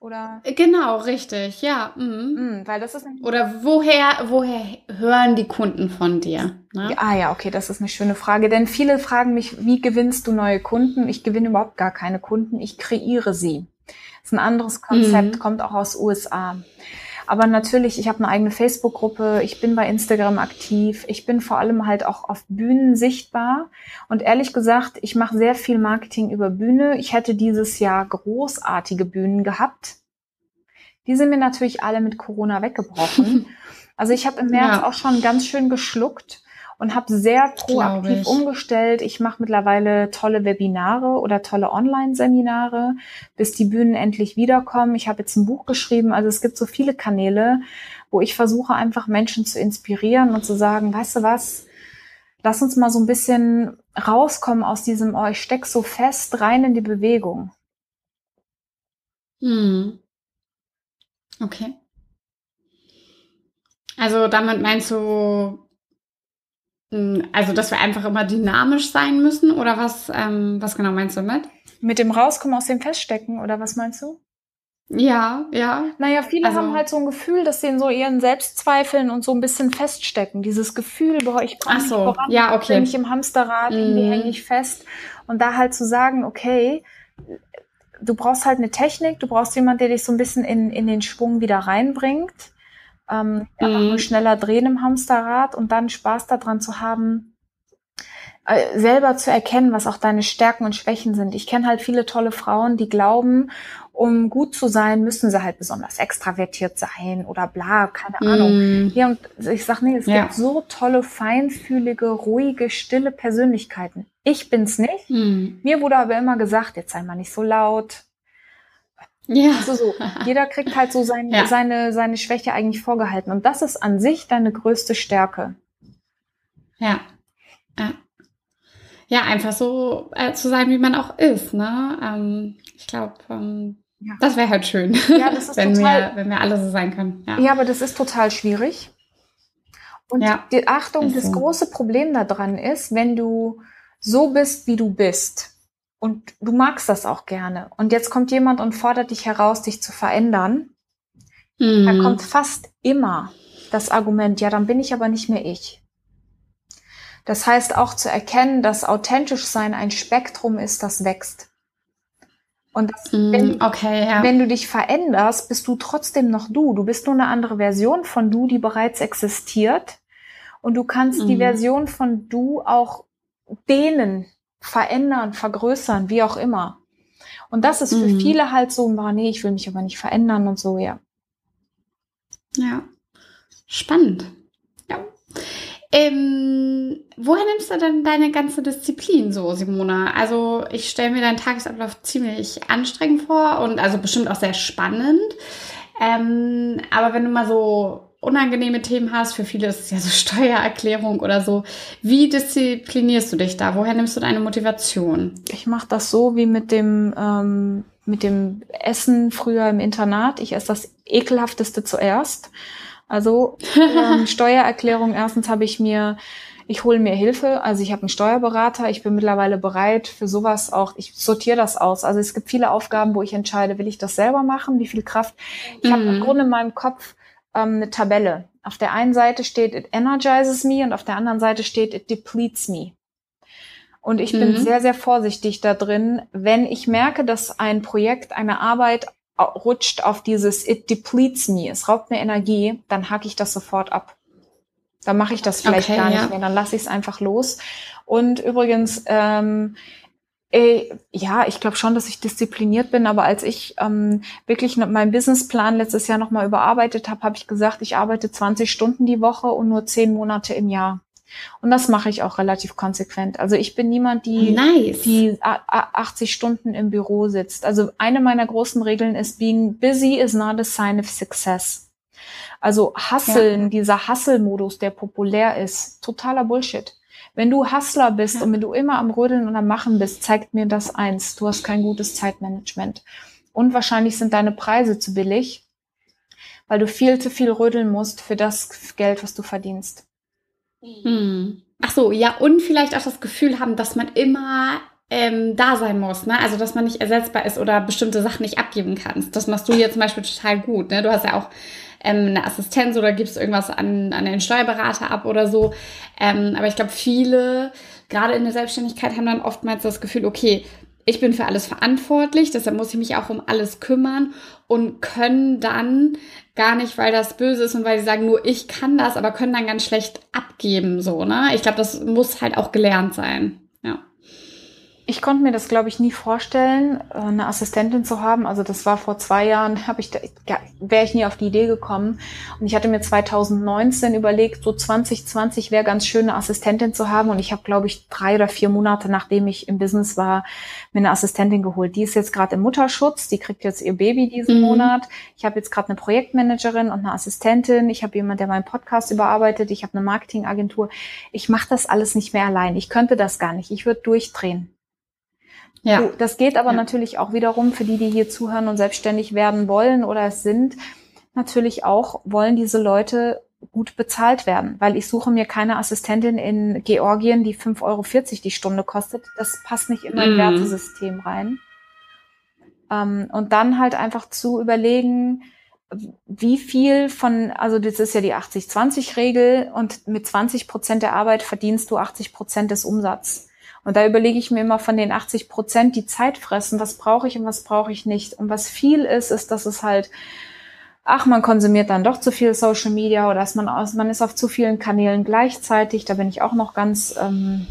Oder? Genau, richtig, ja. Mhm. Mhm, weil das ist Oder woher, woher hören die Kunden von dir? Ne? Ah ja, okay, das ist eine schöne Frage. Denn viele fragen mich, wie gewinnst du neue Kunden? Ich gewinne überhaupt gar keine Kunden, ich kreiere sie. Das ist ein anderes Konzept, mhm. kommt auch aus USA. Aber natürlich, ich habe eine eigene Facebook-Gruppe, ich bin bei Instagram aktiv, ich bin vor allem halt auch auf Bühnen sichtbar. Und ehrlich gesagt, ich mache sehr viel Marketing über Bühne. Ich hätte dieses Jahr großartige Bühnen gehabt. Die sind mir natürlich alle mit Corona weggebrochen. [LAUGHS] Also ich habe im März ja. auch schon ganz schön geschluckt und habe sehr proaktiv ich. umgestellt. Ich mache mittlerweile tolle Webinare oder tolle Online-Seminare, bis die Bühnen endlich wiederkommen. Ich habe jetzt ein Buch geschrieben. Also es gibt so viele Kanäle, wo ich versuche einfach Menschen zu inspirieren und zu sagen, weißt du was, lass uns mal so ein bisschen rauskommen aus diesem, oh, ich steck so fest rein in die Bewegung. Hm. Okay. Also damit meinst du, also, dass wir einfach immer dynamisch sein müssen oder was, ähm, was genau meinst du damit? Mit dem Rauskommen aus dem Feststecken, oder was meinst du? Ja, ja. Naja, viele also, haben halt so ein Gefühl, dass sie in so ihren Selbstzweifeln und so ein bisschen feststecken. Dieses Gefühl, boah, ich komme so, nicht voran, ja, okay. bin ich im Hamsterrad, irgendwie mhm. hänge ich fest. Und da halt zu sagen, okay, du brauchst halt eine Technik, du brauchst jemand, der dich so ein bisschen in, in den Schwung wieder reinbringt. Ähm, mhm. schneller drehen im Hamsterrad und dann Spaß daran zu haben, äh, selber zu erkennen, was auch deine Stärken und Schwächen sind. Ich kenne halt viele tolle Frauen, die glauben, um gut zu sein, müssen sie halt besonders extravertiert sein oder bla, keine Ahnung. Mm. Ja, und ich sag nee, es ja. gibt so tolle, feinfühlige, ruhige, stille Persönlichkeiten. Ich bin's nicht. Mm. Mir wurde aber immer gesagt, jetzt sei mal nicht so laut. Ja. Also so, jeder kriegt halt so sein, [LAUGHS] ja. seine, seine Schwäche eigentlich vorgehalten. Und das ist an sich deine größte Stärke. Ja. Ja, ja einfach so äh, zu sein, wie man auch ist. Ne? Ähm, ich glaube, ähm, ja. Das wäre halt schön, ja, das [LAUGHS] ist wenn, total, wir, wenn wir alle so sein können. Ja. ja, aber das ist total schwierig. Und die Achtung, das so. große Problem daran ist, wenn du so bist, wie du bist und du magst das auch gerne und jetzt kommt jemand und fordert dich heraus, dich zu verändern, mhm. dann kommt fast immer das Argument, ja, dann bin ich aber nicht mehr ich. Das heißt auch zu erkennen, dass authentisch sein ein Spektrum ist, das wächst. Und das, mm, wenn, okay, ja. wenn du dich veränderst, bist du trotzdem noch du. Du bist nur eine andere Version von du, die bereits existiert. Und du kannst mm. die Version von du auch dehnen, verändern, vergrößern, wie auch immer. Und das ist für mm. viele halt so, nee, ich will mich aber nicht verändern und so, ja. Ja. Spannend. Ja. Ähm, woher nimmst du denn deine ganze Disziplin so, Simona? Also ich stelle mir deinen Tagesablauf ziemlich anstrengend vor und also bestimmt auch sehr spannend. Ähm, aber wenn du mal so unangenehme Themen hast, für viele ist es ja so Steuererklärung oder so, wie disziplinierst du dich da? Woher nimmst du deine Motivation? Ich mache das so wie mit dem ähm, mit dem Essen früher im Internat. Ich esse das ekelhafteste zuerst. Also ähm, [LAUGHS] Steuererklärung, erstens habe ich mir, ich hole mir Hilfe, also ich habe einen Steuerberater, ich bin mittlerweile bereit für sowas auch, ich sortiere das aus. Also es gibt viele Aufgaben, wo ich entscheide, will ich das selber machen, wie viel Kraft. Ich mhm. habe im Grunde in meinem Kopf ähm, eine Tabelle. Auf der einen Seite steht, it energizes me und auf der anderen Seite steht, it depletes me. Und ich mhm. bin sehr, sehr vorsichtig da drin, wenn ich merke, dass ein Projekt, eine Arbeit rutscht auf dieses It depletes me, es raubt mir Energie, dann hacke ich das sofort ab. Dann mache ich das vielleicht okay, gar nicht ja. mehr, dann lasse ich es einfach los. Und übrigens, ähm, äh, ja, ich glaube schon, dass ich diszipliniert bin, aber als ich ähm, wirklich meinen Businessplan letztes Jahr nochmal überarbeitet habe, habe ich gesagt, ich arbeite 20 Stunden die Woche und nur 10 Monate im Jahr. Und das mache ich auch relativ konsequent. Also ich bin niemand, die, nice. die 80 Stunden im Büro sitzt. Also eine meiner großen Regeln ist, being busy is not a sign of success. Also Hasseln, ja. dieser Hustle-Modus, der populär ist, totaler Bullshit. Wenn du Hustler bist ja. und wenn du immer am Rödeln und am Machen bist, zeigt mir das eins. Du hast kein gutes Zeitmanagement. Und wahrscheinlich sind deine Preise zu billig, weil du viel zu viel rödeln musst für das Geld, was du verdienst. Hm. Ach so, ja, und vielleicht auch das Gefühl haben, dass man immer ähm, da sein muss, ne? Also dass man nicht ersetzbar ist oder bestimmte Sachen nicht abgeben kannst. Das machst du hier zum Beispiel total gut, ne? Du hast ja auch ähm, eine Assistenz oder gibst irgendwas an, an den Steuerberater ab oder so. Ähm, aber ich glaube, viele, gerade in der Selbstständigkeit, haben dann oftmals das Gefühl, okay, ich bin für alles verantwortlich, deshalb muss ich mich auch um alles kümmern und können dann gar nicht, weil das böse ist und weil sie sagen, nur ich kann das, aber können dann ganz schlecht abgeben, so, ne? Ich glaube, das muss halt auch gelernt sein. Ich konnte mir das, glaube ich, nie vorstellen, äh, eine Assistentin zu haben. Also das war vor zwei Jahren, [LAUGHS] habe ich, ja, wäre ich nie auf die Idee gekommen. Und ich hatte mir 2019 überlegt, so 2020 wäre ganz schön, eine Assistentin zu haben. Und ich habe, glaube ich, drei oder vier Monate, nachdem ich im Business war, mir eine Assistentin geholt. Die ist jetzt gerade im Mutterschutz, die kriegt jetzt ihr Baby diesen mhm. Monat. Ich habe jetzt gerade eine Projektmanagerin und eine Assistentin. Ich habe jemand, der meinen Podcast überarbeitet. Ich habe eine Marketingagentur. Ich mache das alles nicht mehr allein. Ich könnte das gar nicht. Ich würde durchdrehen. Ja. So, das geht aber ja. natürlich auch wiederum für die, die hier zuhören und selbstständig werden wollen oder es sind, natürlich auch wollen diese Leute gut bezahlt werden, weil ich suche mir keine Assistentin in Georgien, die 5,40 Euro die Stunde kostet. Das passt nicht in mein mm. Wertesystem rein. Ähm, und dann halt einfach zu überlegen, wie viel von, also das ist ja die 80-20-Regel und mit 20 Prozent der Arbeit verdienst du 80 Prozent des Umsatzes. Und da überlege ich mir immer von den 80 Prozent, die Zeit fressen, was brauche ich und was brauche ich nicht. Und was viel ist, ist, dass es halt, ach, man konsumiert dann doch zu viel Social Media oder dass man aus, man ist auf zu vielen Kanälen gleichzeitig. Da bin ich auch noch ganz ähm,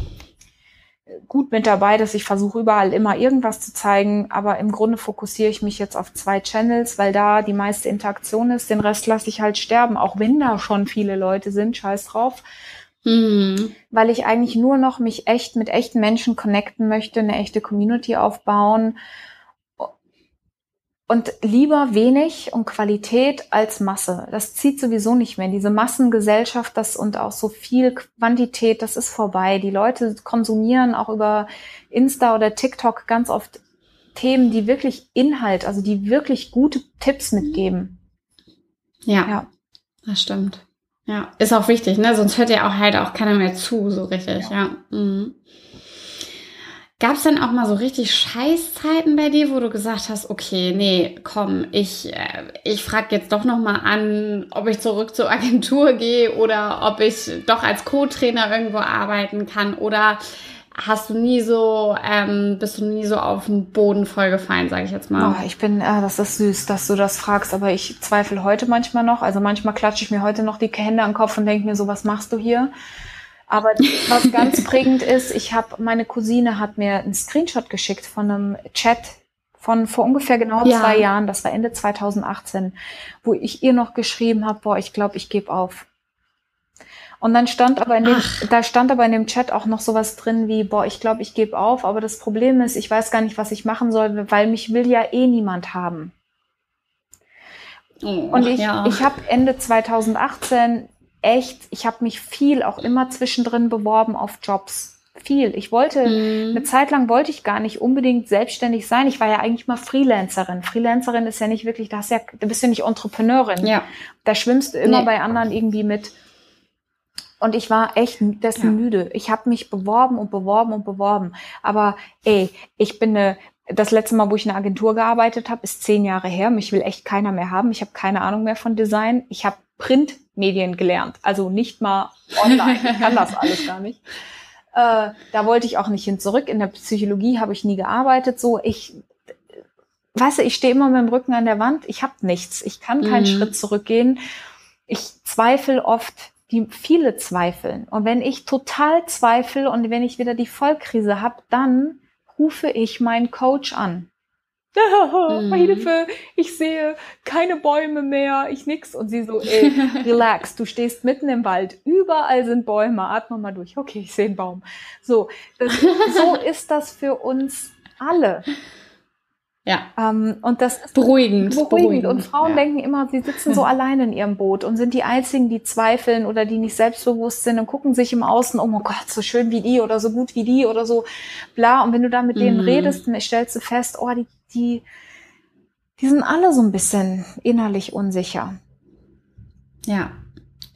gut mit dabei, dass ich versuche, überall immer irgendwas zu zeigen. Aber im Grunde fokussiere ich mich jetzt auf zwei Channels, weil da die meiste Interaktion ist. Den Rest lasse ich halt sterben, auch wenn da schon viele Leute sind. Scheiß drauf. Mhm. Weil ich eigentlich nur noch mich echt mit echten Menschen connecten möchte, eine echte Community aufbauen und lieber wenig und Qualität als Masse. Das zieht sowieso nicht mehr. Diese Massengesellschaft, das und auch so viel Quantität, das ist vorbei. Die Leute konsumieren auch über Insta oder TikTok ganz oft Themen, die wirklich Inhalt, also die wirklich gute Tipps mitgeben. Ja, ja. das stimmt. Ja, ist auch wichtig, ne? Sonst hört ja auch halt auch keiner mehr zu, so richtig, ja. ja. Mhm. Gab es denn auch mal so richtig Scheißzeiten bei dir, wo du gesagt hast, okay, nee, komm, ich, äh, ich frage jetzt doch noch mal an, ob ich zurück zur Agentur gehe oder ob ich doch als Co-Trainer irgendwo arbeiten kann oder hast du nie so, ähm, bist du nie so auf den Boden vollgefallen, sage ich jetzt mal. Oh, ich bin, äh, das ist süß, dass du das fragst, aber ich zweifle heute manchmal noch. Also manchmal klatsche ich mir heute noch die Hände am Kopf und denke mir so, was machst du hier? Aber was [LAUGHS] ganz prägend ist, ich habe, meine Cousine hat mir einen Screenshot geschickt von einem Chat von vor ungefähr genau ja. zwei Jahren, das war Ende 2018, wo ich ihr noch geschrieben habe, boah, ich glaube, ich gebe auf. Und dann stand aber in dem, Ach. da stand aber in dem Chat auch noch sowas drin wie, boah, ich glaube, ich gebe auf, aber das Problem ist, ich weiß gar nicht, was ich machen soll, weil mich will ja eh niemand haben. Oh, und ich, ja. ich habe Ende 2018 echt, ich habe mich viel auch immer zwischendrin beworben auf Jobs. Viel. Ich wollte, mhm. eine Zeit lang wollte ich gar nicht unbedingt selbstständig sein. Ich war ja eigentlich mal Freelancerin. Freelancerin ist ja nicht wirklich, das ja, du bist ja nicht Entrepreneurin. Ja. Da schwimmst du immer nee. bei anderen irgendwie mit. Und ich war echt dessen ja. müde. Ich habe mich beworben und beworben und beworben. Aber ey, ich bin eine, das letzte Mal, wo ich in einer Agentur gearbeitet habe, ist zehn Jahre her. Mich will echt keiner mehr haben. Ich habe keine Ahnung mehr von Design. Ich habe Printmedien gelernt. Also nicht mal online. Ich kann das alles gar nicht. Äh, da wollte ich auch nicht hin zurück. In der Psychologie habe ich nie gearbeitet. So, ich, weißt du, ich stehe immer mit dem Rücken an der Wand. Ich habe nichts. Ich kann keinen mhm. Schritt zurückgehen. Ich zweifle oft, die viele zweifeln. Und wenn ich total zweifle und wenn ich wieder die Vollkrise habe, dann rufe ich meinen Coach an [LAUGHS] mhm. Hilfe, ich sehe keine Bäume mehr, ich nix. Und sie so, ey, [LAUGHS] relax, du stehst mitten im Wald, überall sind Bäume, atme mal durch. Okay, ich sehe einen Baum. So, das, so [LAUGHS] ist das für uns alle. Ja. Ähm, und das ist beruhigend. beruhigend. beruhigend. Und Frauen ja. denken immer, sie sitzen so [LAUGHS] alleine in ihrem Boot und sind die einzigen, die zweifeln oder die nicht selbstbewusst sind und gucken sich im Außen, oh mein Gott, so schön wie die oder so gut wie die oder so, bla. Und wenn du da mit denen mhm. redest, stellst du fest, oh, die, die, die sind alle so ein bisschen innerlich unsicher. Ja,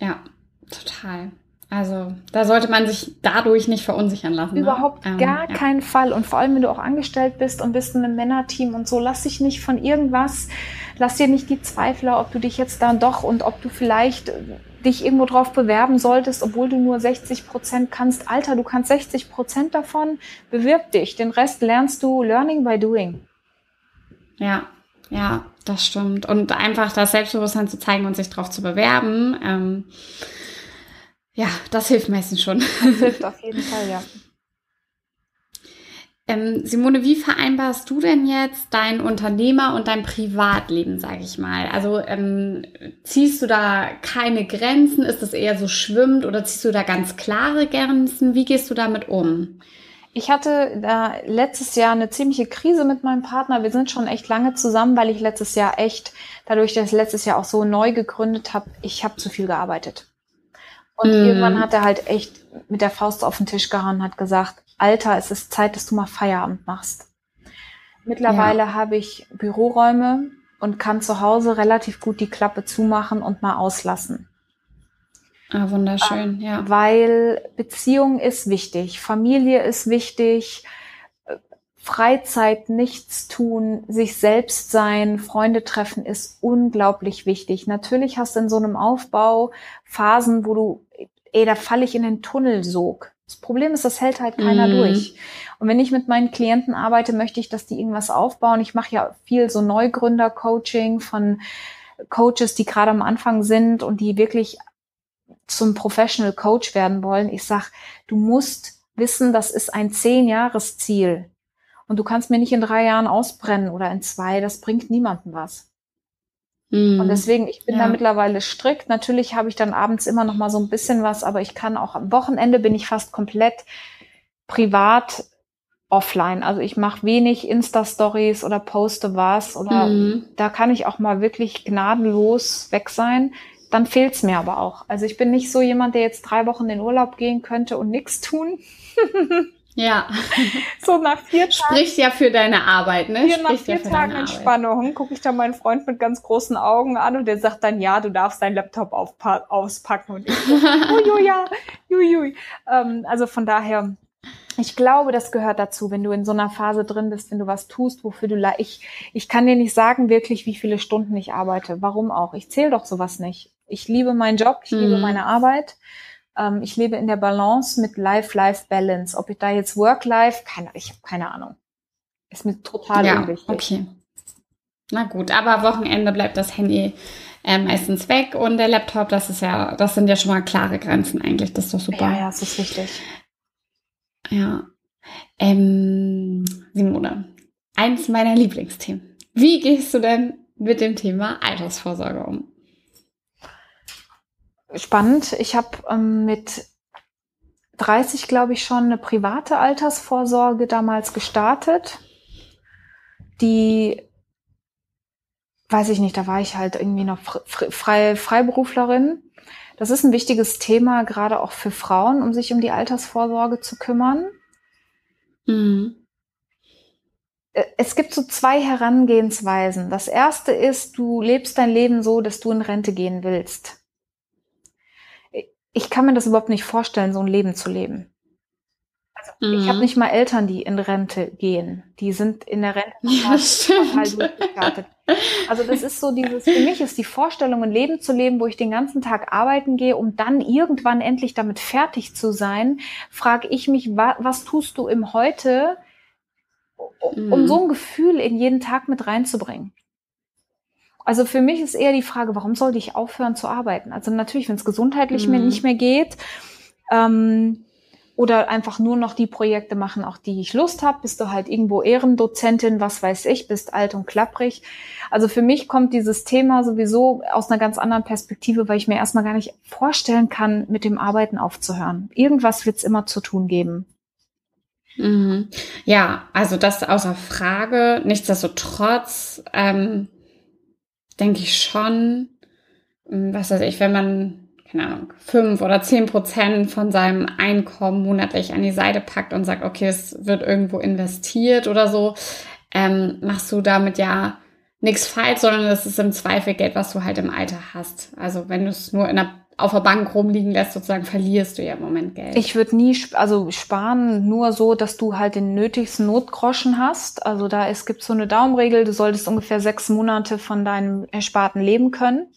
ja, total. Also da sollte man sich dadurch nicht verunsichern lassen. Ne? Überhaupt ne? gar ähm, keinen Fall. Und vor allem, wenn du auch angestellt bist und bist in einem Männerteam und so, lass dich nicht von irgendwas, lass dir nicht die Zweifler, ob du dich jetzt dann doch und ob du vielleicht äh, dich irgendwo drauf bewerben solltest, obwohl du nur 60 Prozent kannst. Alter, du kannst 60 Prozent davon, bewirb dich. Den Rest lernst du learning by doing. Ja, ja, das stimmt. Und einfach das Selbstbewusstsein zu zeigen und sich darauf zu bewerben. Ähm, ja, das hilft meistens schon. Das hilft auf jeden Fall, ja. [LAUGHS] Ähm, Simone, wie vereinbarst du denn jetzt dein Unternehmer- und dein Privatleben, sage ich mal? Also ähm, ziehst du da keine Grenzen? Ist das eher so schwimmt oder ziehst du da ganz klare Grenzen? Wie gehst du damit um? Ich hatte da letztes Jahr eine ziemliche Krise mit meinem Partner. Wir sind schon echt lange zusammen, weil ich letztes Jahr echt, dadurch, dass ich letztes Jahr auch so neu gegründet habe, ich habe zu viel gearbeitet. Und mm. irgendwann hat er halt echt mit der Faust auf den Tisch gehauen und hat gesagt, Alter, es ist Zeit, dass du mal Feierabend machst. Mittlerweile ja. habe ich Büroräume und kann zu Hause relativ gut die Klappe zumachen und mal auslassen. Ah, wunderschön, äh, ja. Weil Beziehung ist wichtig, Familie ist wichtig, Freizeit, nichts tun, sich selbst sein, Freunde treffen ist unglaublich wichtig. Natürlich hast du in so einem Aufbau Phasen, wo du, ey, da falle ich in den Tunnelsog. Das Problem ist, das hält halt keiner mm. durch. Und wenn ich mit meinen Klienten arbeite, möchte ich, dass die irgendwas aufbauen. Ich mache ja viel so Neugründer-Coaching von Coaches, die gerade am Anfang sind und die wirklich zum Professional Coach werden wollen. Ich sag, du musst wissen, das ist ein Zehn-Jahres-Ziel. Und du kannst mir nicht in drei Jahren ausbrennen oder in zwei. Das bringt niemandem was. Und deswegen, ich bin ja. da mittlerweile strikt. Natürlich habe ich dann abends immer noch mal so ein bisschen was, aber ich kann auch am Wochenende bin ich fast komplett privat offline. Also ich mache wenig Insta-Stories oder poste was oder mm. da kann ich auch mal wirklich gnadenlos weg sein. Dann fehlt's mir aber auch. Also ich bin nicht so jemand, der jetzt drei Wochen in den Urlaub gehen könnte und nichts tun. [LAUGHS] Ja. So nach vier Tagen. Spricht ja für deine Arbeit, ne? Hier nach vier ja Tagen Entspannung gucke ich dann meinen Freund mit ganz großen Augen an und der sagt dann, ja, du darfst deinen Laptop auspacken. Und ich so, [LAUGHS] uiuja, uiui. Ähm, also von daher, ich glaube, das gehört dazu, wenn du in so einer Phase drin bist, wenn du was tust, wofür du ich ich kann dir nicht sagen wirklich, wie viele Stunden ich arbeite. Warum auch? Ich zähle doch sowas nicht. Ich liebe meinen Job, ich mhm. liebe meine Arbeit ähm, ich lebe in der Balance mit Life-Life-Balance. Ob ich da jetzt Work-Life, keine, ich habe keine Ahnung. Ist mir total ja, unwichtig. Okay. Na gut, aber Wochenende bleibt das Handy äh, meistens weg und der Laptop, das ist ja, das sind ja schon mal klare Grenzen eigentlich. Das ist doch super. Ja, ja, das ist richtig. Ja. Ähm, Simone, eins meiner Lieblingsthemen. Wie gehst du denn mit dem Thema Altersvorsorge um? Spannend. Ich habe ähm, mit 30, glaube ich, schon eine private Altersvorsorge damals gestartet. Die, weiß ich nicht, da war ich halt irgendwie noch frei, Freiberuflerin. Das ist ein wichtiges Thema, gerade auch für Frauen, um sich um die Altersvorsorge zu kümmern. Mhm. Äh, es gibt so zwei Herangehensweisen. Das erste ist, du lebst dein Leben so, dass du in Rente gehen willst ich kann mir das überhaupt nicht vorstellen, so ein Leben zu leben. Also, mhm. Ich habe nicht mal Eltern, die in Rente gehen. Die sind in der Rente [LAUGHS] ja, total Also das ist so dieses, für mich ist die Vorstellung, ein Leben zu leben, wo ich den ganzen Tag arbeiten gehe, um dann irgendwann endlich damit fertig zu sein, frage ich mich, wa was tust du im Heute, um mhm. so ein Gefühl in jeden Tag mit reinzubringen? Also für mich ist eher die Frage, warum sollte ich aufhören zu arbeiten? Also natürlich, wenn es gesundheitlich mhm. mir nicht mehr geht ähm, oder einfach nur noch die Projekte machen, auch die ich Lust habe, bist du halt irgendwo Ehrendozentin, was weiß ich, bist alt und klapprig. Also für mich kommt dieses Thema sowieso aus einer ganz anderen Perspektive, weil ich mir erstmal gar nicht vorstellen kann, mit dem Arbeiten aufzuhören. Irgendwas wird es immer zu tun geben. Mhm. Ja, also das außer Frage. Nichtsdestotrotz ähm, denke ich schon, hm, was weiß ich, wenn man, keine Ahnung, fünf oder zehn Prozent von seinem Einkommen monatlich an die Seite packt und sagt, okay, es wird irgendwo investiert oder so, ähm, machst du damit ja nichts falsch, sondern es ist im Zweifel Geld, was du halt im Alter hast. Also wenn du es nur in der auf der Bank rumliegen lässt, sozusagen verlierst du ja im Moment Geld. Ich würde nie, also sparen nur so, dass du halt den nötigsten Notgroschen hast. Also da es gibt so eine Daumenregel, du solltest ungefähr sechs Monate von deinem Ersparten leben können.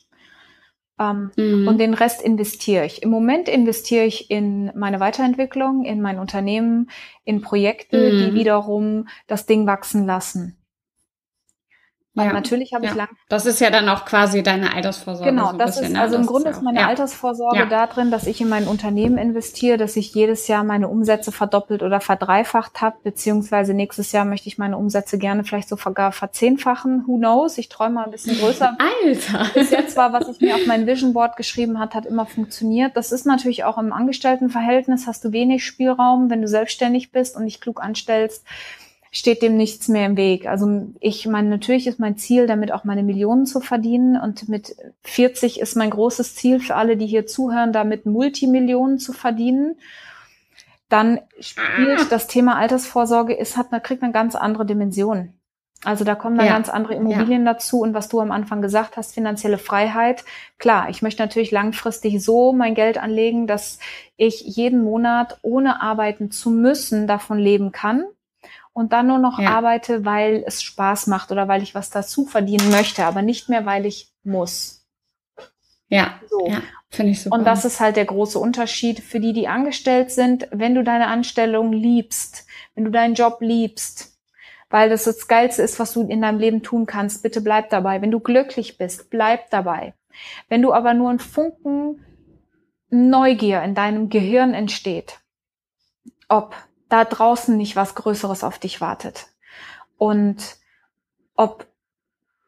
Ähm, mhm. Und den Rest investiere ich. Im Moment investiere ich in meine Weiterentwicklung, in mein Unternehmen, in Projekte, mhm. die wiederum das Ding wachsen lassen. Weil ja, natürlich habe ja. ich lang. Das ist ja dann auch quasi deine Altersvorsorge. Genau, so das bisschen, ist, ne? also im Grunde ist, meine ja. Altersvorsorge da drin, dass ich in mein Unternehmen investiere, dass ich jedes Jahr meine Umsätze verdoppelt oder verdreifacht habe, beziehungsweise nächstes Jahr möchte ich meine Umsätze gerne vielleicht sogar verzehnfachen. Who knows? Ich träume mal ein bisschen größer. [LAUGHS] Alter! Bis jetzt war, was ich mir auf mein Vision Board geschrieben hat, hat immer funktioniert. Das ist natürlich auch im Angestelltenverhältnis, hast du wenig Spielraum, wenn du selbstständig bist und dich klug anstellst steht dem nichts mehr im Weg. Also ich meine, natürlich ist mein Ziel, damit auch meine Millionen zu verdienen. Und mit 40 ist mein großes Ziel für alle, die hier zuhören, damit Multimillionen zu verdienen. Dann spielt [LAUGHS] das Thema Altersvorsorge, ist, hat, kriegt eine ganz andere Dimension. Also da kommen dann ja. ganz andere Immobilien ja. dazu und was du am Anfang gesagt hast, finanzielle Freiheit. Klar, ich möchte natürlich langfristig so mein Geld anlegen, dass ich jeden Monat ohne arbeiten zu müssen davon leben kann und dann nur noch ja. arbeite, weil es Spaß macht oder weil ich was dazu verdienen möchte, aber nicht mehr, weil ich muss. Ja, so. ja finde ich super. Und das ist halt der große Unterschied für die, die angestellt sind. Wenn du deine Anstellung liebst, wenn du deinen Job liebst, weil das das Geilste ist, was du in deinem Leben tun kannst, bitte bleib dabei. Wenn du glücklich bist, bleib dabei. Wenn du aber nur ein Funken Neugier in deinem Gehirn entsteht, ob da draußen nicht was Größeres auf dich wartet und ob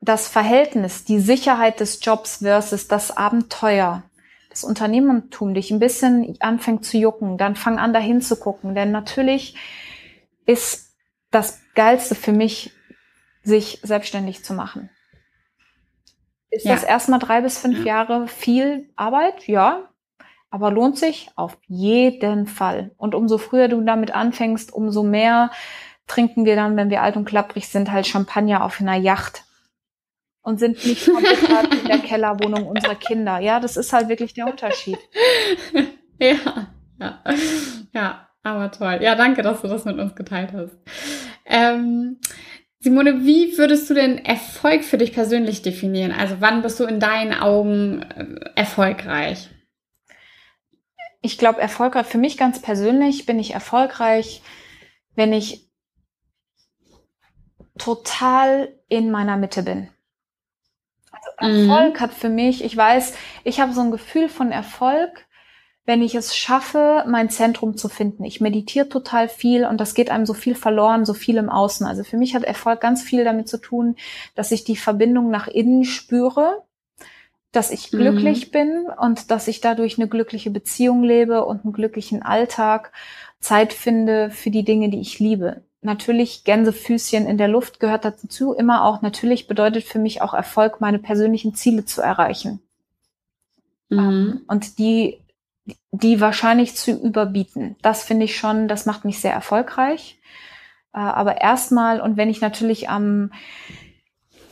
das Verhältnis, die Sicherheit des Jobs versus das Abenteuer, das Unternehmertum dich ein bisschen anfängt zu jucken, dann fang an, dahin zu gucken. Denn natürlich ist das Geilste für mich, sich selbstständig zu machen. Ist ja. das erstmal drei bis fünf ja. Jahre viel Arbeit? Ja. Aber lohnt sich auf jeden Fall. Und umso früher du damit anfängst, umso mehr trinken wir dann, wenn wir alt und klapprig sind, halt Champagner auf einer Yacht. Und sind nicht komplett in der Kellerwohnung unserer Kinder. Ja, das ist halt wirklich der Unterschied. [LAUGHS] ja, ja. Ja, aber toll. Ja, danke, dass du das mit uns geteilt hast. Ähm, Simone, wie würdest du denn Erfolg für dich persönlich definieren? Also wann bist du in deinen Augen äh, erfolgreich? Ich glaube, erfolgreich für mich ganz persönlich bin ich erfolgreich, wenn ich total in meiner Mitte bin. Also Erfolg mhm. hat für mich, ich weiß, ich habe so ein Gefühl von Erfolg, wenn ich es schaffe, mein Zentrum zu finden. Ich meditiere total viel und das geht einem so viel verloren, so viel im Außen. Also für mich hat Erfolg ganz viel damit zu tun, dass ich die Verbindung nach innen spüre, dass ich mhm. glücklich bin und dass ich dadurch eine glückliche Beziehung lebe und einen glücklichen Alltag, Zeit finde für die Dinge, die ich liebe. Natürlich Gänsefüßchen in der Luft gehört dazu immer auch. Natürlich bedeutet für mich auch Erfolg, meine persönlichen Ziele zu erreichen. Mhm. Und die die wahrscheinlich zu überbieten. Das finde ich schon, das macht mich sehr erfolgreich. Äh, aber erstmal, und wenn ich natürlich am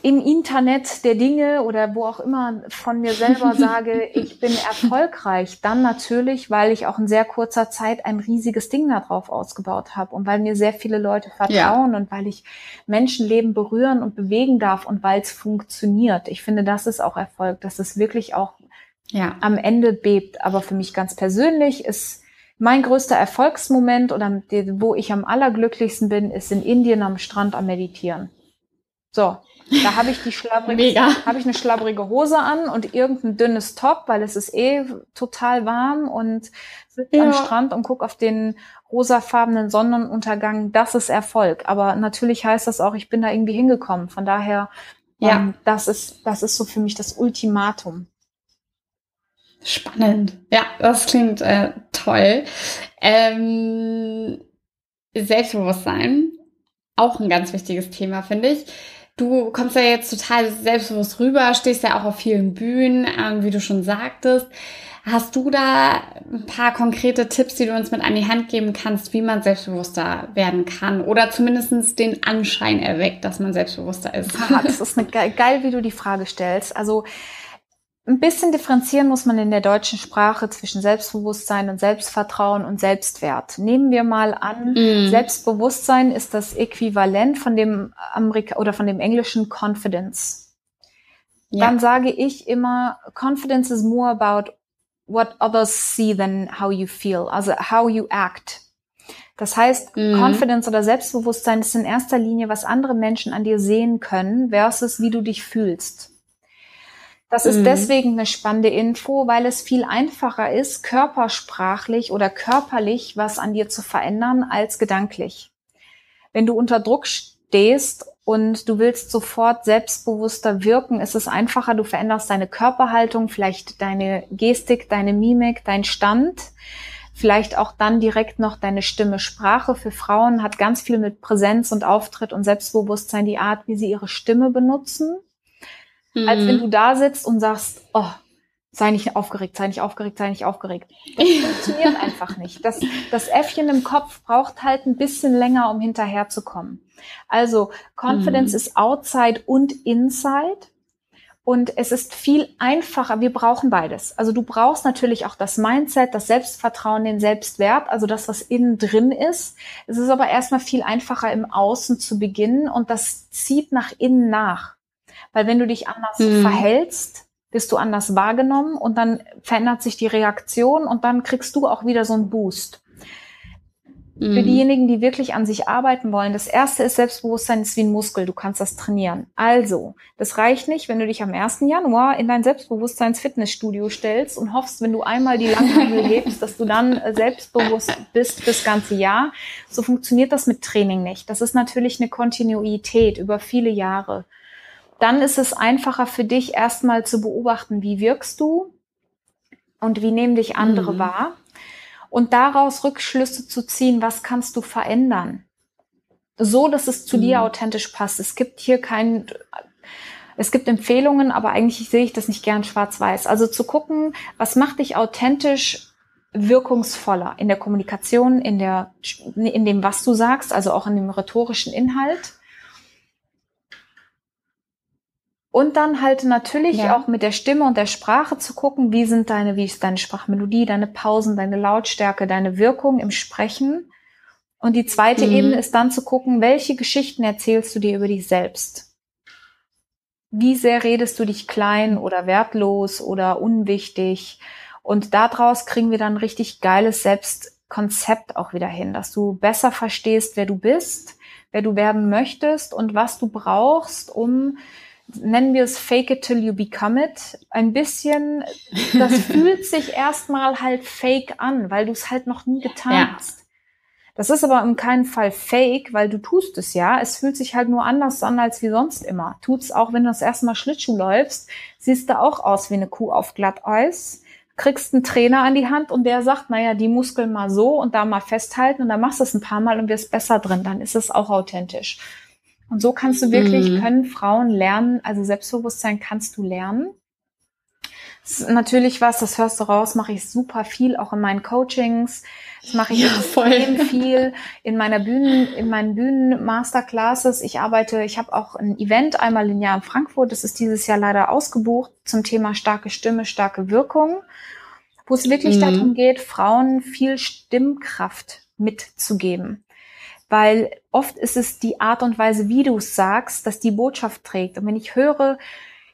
im Internet der Dinge oder wo auch immer von mir selber [LAUGHS] sage, ich bin erfolgreich, dann natürlich, weil ich auch in sehr kurzer Zeit ein riesiges Ding darauf ausgebaut habe und weil mir sehr viele Leute vertrauen ja. und weil ich Menschenleben berühren und bewegen darf und weil es funktioniert. Ich finde, das ist auch Erfolg, dass es wirklich auch ja. am Ende bebt. Aber für mich ganz persönlich ist mein größter Erfolgsmoment oder wo ich am allerglücklichsten bin, ist in Indien am Strand am Meditieren. So, da habe ich die schlabbrige, [LAUGHS] habe ich eine schlabbrige Hose an und irgendein dünnes Top, weil es ist eh total warm und sitze ja. am Strand und guck auf den rosafarbenen Sonnenuntergang. Das ist Erfolg. Aber natürlich heißt das auch, ich bin da irgendwie hingekommen. Von daher, ja, ähm, das ist, das ist so für mich das Ultimatum. Spannend. Ja, das klingt äh, toll. Ähm, Selbstbewusstsein, auch ein ganz wichtiges Thema, finde ich. Du kommst ja jetzt total selbstbewusst rüber, stehst ja auch auf vielen Bühnen, ähm, wie du schon sagtest. Hast du da ein paar konkrete Tipps, die du uns mit an die Hand geben kannst, wie man selbstbewusster werden kann oder zumindest den Anschein erweckt, dass man selbstbewusster ist? Ja, das ist eine geil, wie du die Frage stellst. Also ein bisschen differenzieren muss man in der deutschen Sprache zwischen Selbstbewusstsein und Selbstvertrauen und Selbstwert. Nehmen wir mal an, mm. Selbstbewusstsein ist das Äquivalent von dem Amerika oder von dem englischen Confidence. Ja. Dann sage ich immer, Confidence is more about what others see than how you feel, also how you act. Das heißt, mm. Confidence oder Selbstbewusstsein ist in erster Linie, was andere Menschen an dir sehen können, versus wie du dich fühlst. Das ist mhm. deswegen eine spannende Info, weil es viel einfacher ist, körpersprachlich oder körperlich was an dir zu verändern als gedanklich. Wenn du unter Druck stehst und du willst sofort selbstbewusster wirken, ist es einfacher, du veränderst deine Körperhaltung, vielleicht deine Gestik, deine Mimik, dein Stand, vielleicht auch dann direkt noch deine Stimme. Sprache für Frauen hat ganz viel mit Präsenz und Auftritt und Selbstbewusstsein, die Art, wie sie ihre Stimme benutzen mhm. als wenn mhm. du da sitzt und sagst, oh, sei nicht aufgeregt, sei nicht aufgeregt, sei nicht aufgeregt. [LAUGHS] Das funktioniert einfach nicht. Das, das Äffchen im Kopf braucht halt ein bisschen länger, um hinterherzukommen. Also Confidence mhm. ist outside und inside. Und es ist viel einfacher. Wir brauchen beides. Also du brauchst natürlich auch das Mindset, das Selbstvertrauen, den Selbstwert, also das, was innen drin ist. Es ist aber erstmal viel einfacher im Außen zu beginnen und das zieht nach innen nach. Weil wenn du dich anders mhm. verhältst, wirst du anders wahrgenommen und dann verändert sich die Reaktion und dann kriegst du auch wieder so einen Boost. Für mhm. diejenigen, die wirklich an sich arbeiten wollen, das erste ist Selbstbewusstsein ist wie ein Muskel, du kannst das trainieren. Also, das reicht nicht, wenn du dich am 1. Januar in dein Selbstbewusstseins-Fitnessstudio stellst und hoffst, wenn du einmal die Langhandel [LAUGHS] hebst, dass du dann äh, selbstbewusst bist das ganze Jahr. So funktioniert das mit Training nicht. Das ist natürlich eine Kontinuität über viele Jahre. Dann ist es einfacher für dich erstmal zu beobachten, wie wirkst du und wie nehmen dich andere mhm. wahr und daraus Rückschlüsse zu ziehen, was kannst du verändern? So, dass es zu mhm. dir authentisch passt. Es gibt hier kein, es gibt Empfehlungen, aber eigentlich sehe ich das nicht gern schwarz-weiß. Also zu gucken, was macht dich authentisch wirkungsvoller in der Kommunikation, in der, in dem, was du sagst, also auch in dem rhetorischen Inhalt. Und dann halt natürlich ja. auch mit der Stimme und der Sprache zu gucken, wie sind deine, wie ist deine Sprachmelodie, deine Pausen, deine Lautstärke, deine Wirkung im Sprechen. Und die zweite mhm. Ebene ist dann zu gucken, welche Geschichten erzählst du dir über dich selbst? Wie sehr redest du dich klein oder wertlos oder unwichtig? Und daraus kriegen wir dann richtig geiles Selbstkonzept auch wieder hin, dass du besser verstehst, wer du bist, wer du werden möchtest und was du brauchst, um nennen wir es Fake it till you become it, ein bisschen, das [LAUGHS] fühlt sich erstmal halt fake an, weil du es halt noch nie getan ja. hast. Das ist aber in keinem Fall fake, weil du tust es ja. Es fühlt sich halt nur anders an als wie sonst immer. Tut's auch, wenn du das erste Mal Schlittschuh läufst, siehst du auch aus wie eine Kuh auf Glatteis. Kriegst einen Trainer an die Hand und der sagt, naja, die Muskeln mal so und da mal festhalten und dann machst du es ein paar Mal und wirst besser drin. Dann ist es auch authentisch. Und so kannst du wirklich, mhm. können Frauen lernen, also Selbstbewusstsein kannst du lernen. Das ist natürlich was, das hörst du raus, mache ich super viel, auch in meinen Coachings. Das mache ich ja, extrem viel in meiner Bühnen, in meinen Bühnen-Masterclasses. Ich arbeite, ich habe auch ein Event einmal im Jahr in Frankfurt, das ist dieses Jahr leider ausgebucht, zum Thema starke Stimme, starke Wirkung, wo es wirklich mhm. darum geht, Frauen viel Stimmkraft mitzugeben weil oft ist es die Art und Weise, wie du es sagst, dass die Botschaft trägt. Und wenn ich höre,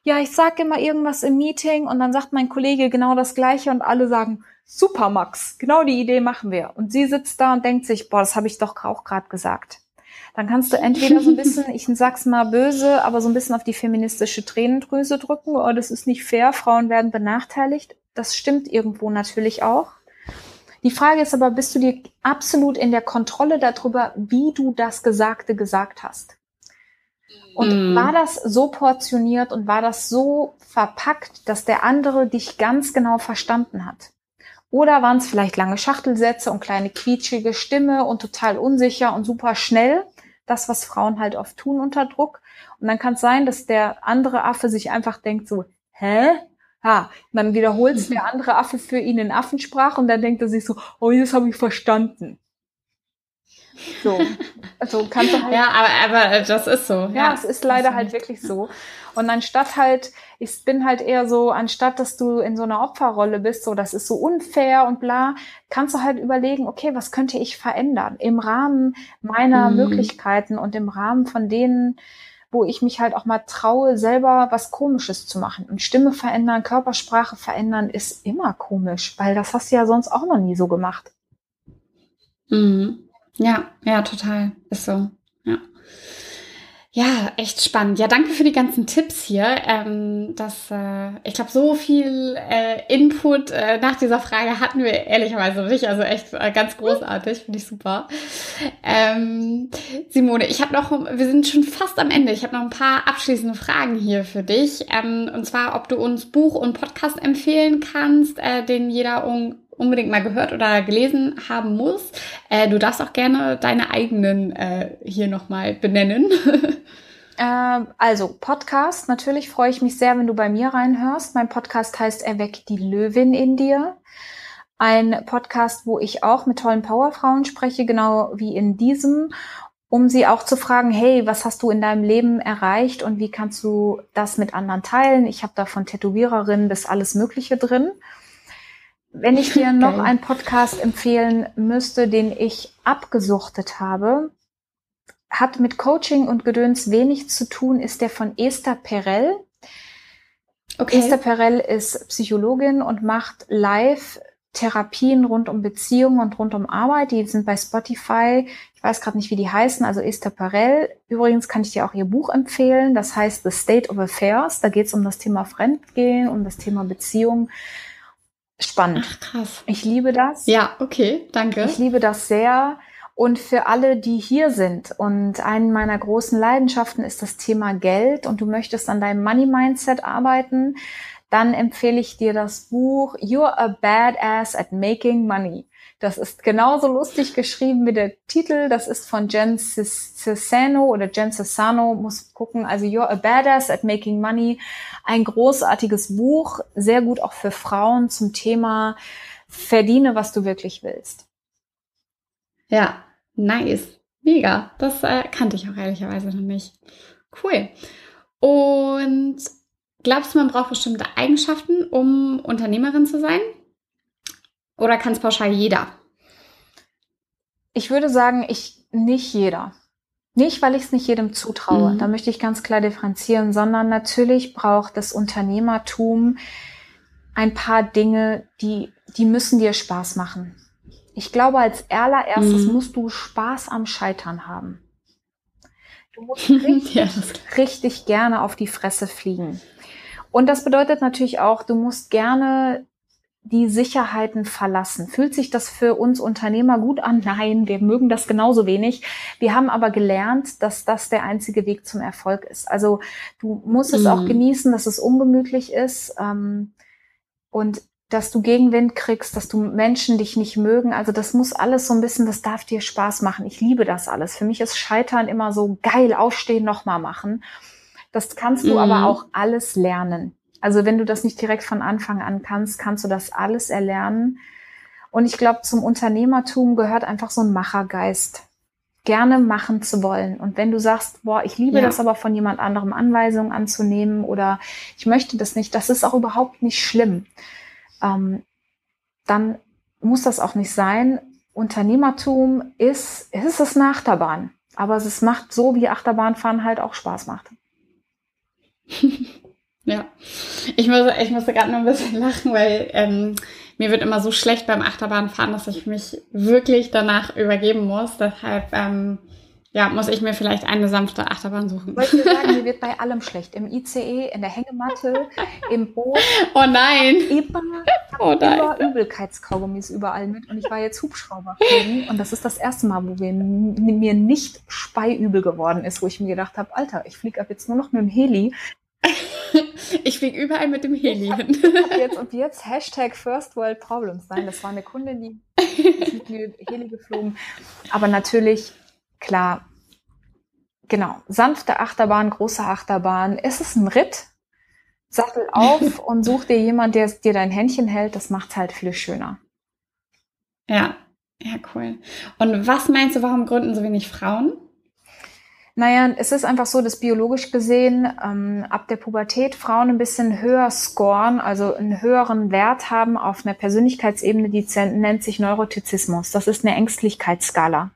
ja, ich sage immer irgendwas im Meeting und dann sagt mein Kollege genau das Gleiche und alle sagen, super Max, genau die Idee machen wir. Und sie sitzt da und denkt sich, boah, das habe ich doch auch gerade gesagt. Dann kannst du entweder so ein bisschen, [LAUGHS] ich sag's mal böse, aber so ein bisschen auf die feministische Tränendrüse drücken, oh, das ist nicht fair, Frauen werden benachteiligt. Das stimmt irgendwo natürlich auch. Die Frage ist aber, bist du dir absolut in der Kontrolle darüber, wie du das Gesagte gesagt hast? Und mm. war das so portioniert und war das so verpackt, dass der andere dich ganz genau verstanden hat? Oder waren es vielleicht lange Schachtelsätze und kleine quietschige Stimme und total unsicher und super schnell? Das, was Frauen halt oft tun unter Druck. Und dann kann es sein, dass der andere Affe sich einfach denkt so, hä? Ha, dann wiederholt der andere Affe für ihn in Affensprache und dann denkt er sich so, oh, das habe ich verstanden. So, also kannst du halt. Ja, aber, aber das ist so. Ja, ja es ist leider halt wirklich so. Und anstatt halt, ich bin halt eher so, anstatt dass du in so einer Opferrolle bist, so das ist so unfair und bla, kannst du halt überlegen, okay, was könnte ich verändern im Rahmen meiner mhm. Möglichkeiten und im Rahmen von denen, wo ich mich halt auch mal traue, selber was Komisches zu machen. Und Stimme verändern, Körpersprache verändern ist immer komisch, weil das hast du ja sonst auch noch nie so gemacht. Mhm. Ja, ja, total. Ist so. Ja. Ja, echt spannend. Ja, danke für die ganzen Tipps hier. Ähm, das, äh, ich glaube, so viel äh, Input äh, nach dieser Frage hatten wir ehrlicherweise nicht. Also echt äh, ganz großartig, finde ich super. Ähm, Simone, ich habe noch, wir sind schon fast am Ende. Ich habe noch ein paar abschließende Fragen hier für dich. Ähm, und zwar, ob du uns Buch und Podcast empfehlen kannst, äh, den jeder un unbedingt mal gehört oder gelesen haben muss. Äh, du darfst auch gerne deine eigenen äh, hier nochmal benennen. [LAUGHS] äh, also Podcast, natürlich freue ich mich sehr, wenn du bei mir reinhörst. Mein Podcast heißt Erweck die Löwin in dir. Ein Podcast, wo ich auch mit tollen Powerfrauen spreche, genau wie in diesem. um sie auch zu fragen, hey, was hast du in deinem Leben erreicht und wie kannst du das mit anderen teilen? Ich habe da von Tätowiererinnen bis alles Mögliche drin. Wenn ich dir noch einen Podcast empfehlen müsste, den ich abgesuchtet habe, hat mit Coaching und Gedöns wenig zu tun, ist der von Esther Perel. Okay. Esther Perel ist Psychologin und macht live Therapien rund um Beziehungen und rund um Arbeit. Die sind bei Spotify. Ich weiß gerade nicht, wie die heißen. Also Esther Perel. Übrigens kann ich dir auch ihr Buch empfehlen. Das heißt The State of Affairs. Da geht es um das Thema Fremdgehen, um das Thema Beziehung. Spannend. Ach, krass. Ich liebe das. Ja, okay, danke. Ich liebe das sehr. Und für alle, die hier sind und eine meiner großen Leidenschaften ist das Thema Geld und du möchtest an deinem Money Mindset arbeiten, dann empfehle ich dir das Buch You're a Badass at Making Money. Das ist genauso lustig geschrieben wie der Titel. Das ist von Jen Cesano oder Jen Cesano. Muss gucken. Also You're a Badass at Making Money. Ein großartiges Buch. Sehr gut auch für Frauen zum Thema Verdiene, was du wirklich willst. Ja, nice. Mega. Das äh, kannte ich auch ehrlicherweise noch nicht. Cool. Und Glaubst du, man braucht bestimmte Eigenschaften, um Unternehmerin zu sein? Oder kann es pauschal jeder? Ich würde sagen, ich nicht jeder. Nicht, weil ich es nicht jedem zutraue. Mhm. Da möchte ich ganz klar differenzieren, sondern natürlich braucht das Unternehmertum ein paar Dinge, die, die müssen dir Spaß machen. Ich glaube, als allererstes mhm. musst du Spaß am Scheitern haben. Du musst [LAUGHS] richtig, ja, richtig gerne auf die Fresse fliegen. Und das bedeutet natürlich auch, du musst gerne die Sicherheiten verlassen. Fühlt sich das für uns Unternehmer gut an? Nein, wir mögen das genauso wenig. Wir haben aber gelernt, dass das der einzige Weg zum Erfolg ist. Also du musst es auch mhm. genießen, dass es ungemütlich ist ähm, und dass du Gegenwind kriegst, dass du Menschen dich nicht mögen. Also das muss alles so ein bisschen, das darf dir Spaß machen. Ich liebe das alles. Für mich ist Scheitern immer so geil, aufstehen, nochmal machen. Das kannst du mhm. aber auch alles lernen. Also wenn du das nicht direkt von Anfang an kannst, kannst du das alles erlernen. Und ich glaube, zum Unternehmertum gehört einfach so ein Machergeist. Gerne machen zu wollen. Und wenn du sagst, boah, ich liebe ja. das aber von jemand anderem Anweisungen anzunehmen oder ich möchte das nicht, das ist auch überhaupt nicht schlimm. Ähm, dann muss das auch nicht sein. Unternehmertum ist, es ist es eine Achterbahn. Aber es macht so, wie Achterbahnfahren halt auch Spaß macht. [LAUGHS] ja, ich muss, ich musste gerade nur ein bisschen lachen, weil ähm, mir wird immer so schlecht beim Achterbahnfahren, dass ich mich wirklich danach übergeben muss. Deshalb ähm, ja, muss ich mir vielleicht eine sanfte Achterbahn suchen. Wollte ich sagen, mir [LAUGHS] wird bei allem schlecht. Im ICE, in der Hängematte, im Boot. Oh nein. Immer, oh nein. immer Übelkeitskaugummis überall mit. Und ich war jetzt Hubschrauber fliegen. Und das ist das erste Mal, wo wir, mir nicht speiübel geworden ist, wo ich mir gedacht habe, Alter, ich fliege ab jetzt nur noch mit dem Heli. [LAUGHS] ich fliege überall mit dem Heli hin. [LAUGHS] jetzt, und jetzt Hashtag First World Problems. Nein, das war eine Kundin, die ist [LAUGHS] mit mir Heli geflogen. Aber natürlich, klar, genau, sanfte Achterbahn, große Achterbahn. Ist es ein Ritt? Sattel auf und such dir jemand, der dir dein Händchen hält. Das macht halt viel schöner. Ja, ja, cool. Und was meinst du, warum gründen so wenig Frauen? Naja, es ist einfach so, dass biologisch gesehen ähm, ab der Pubertät Frauen ein bisschen höher scoren, also einen höheren Wert haben auf einer Persönlichkeitsebene, die nennt sich Neurotizismus. Das ist eine Ängstlichkeitsskala.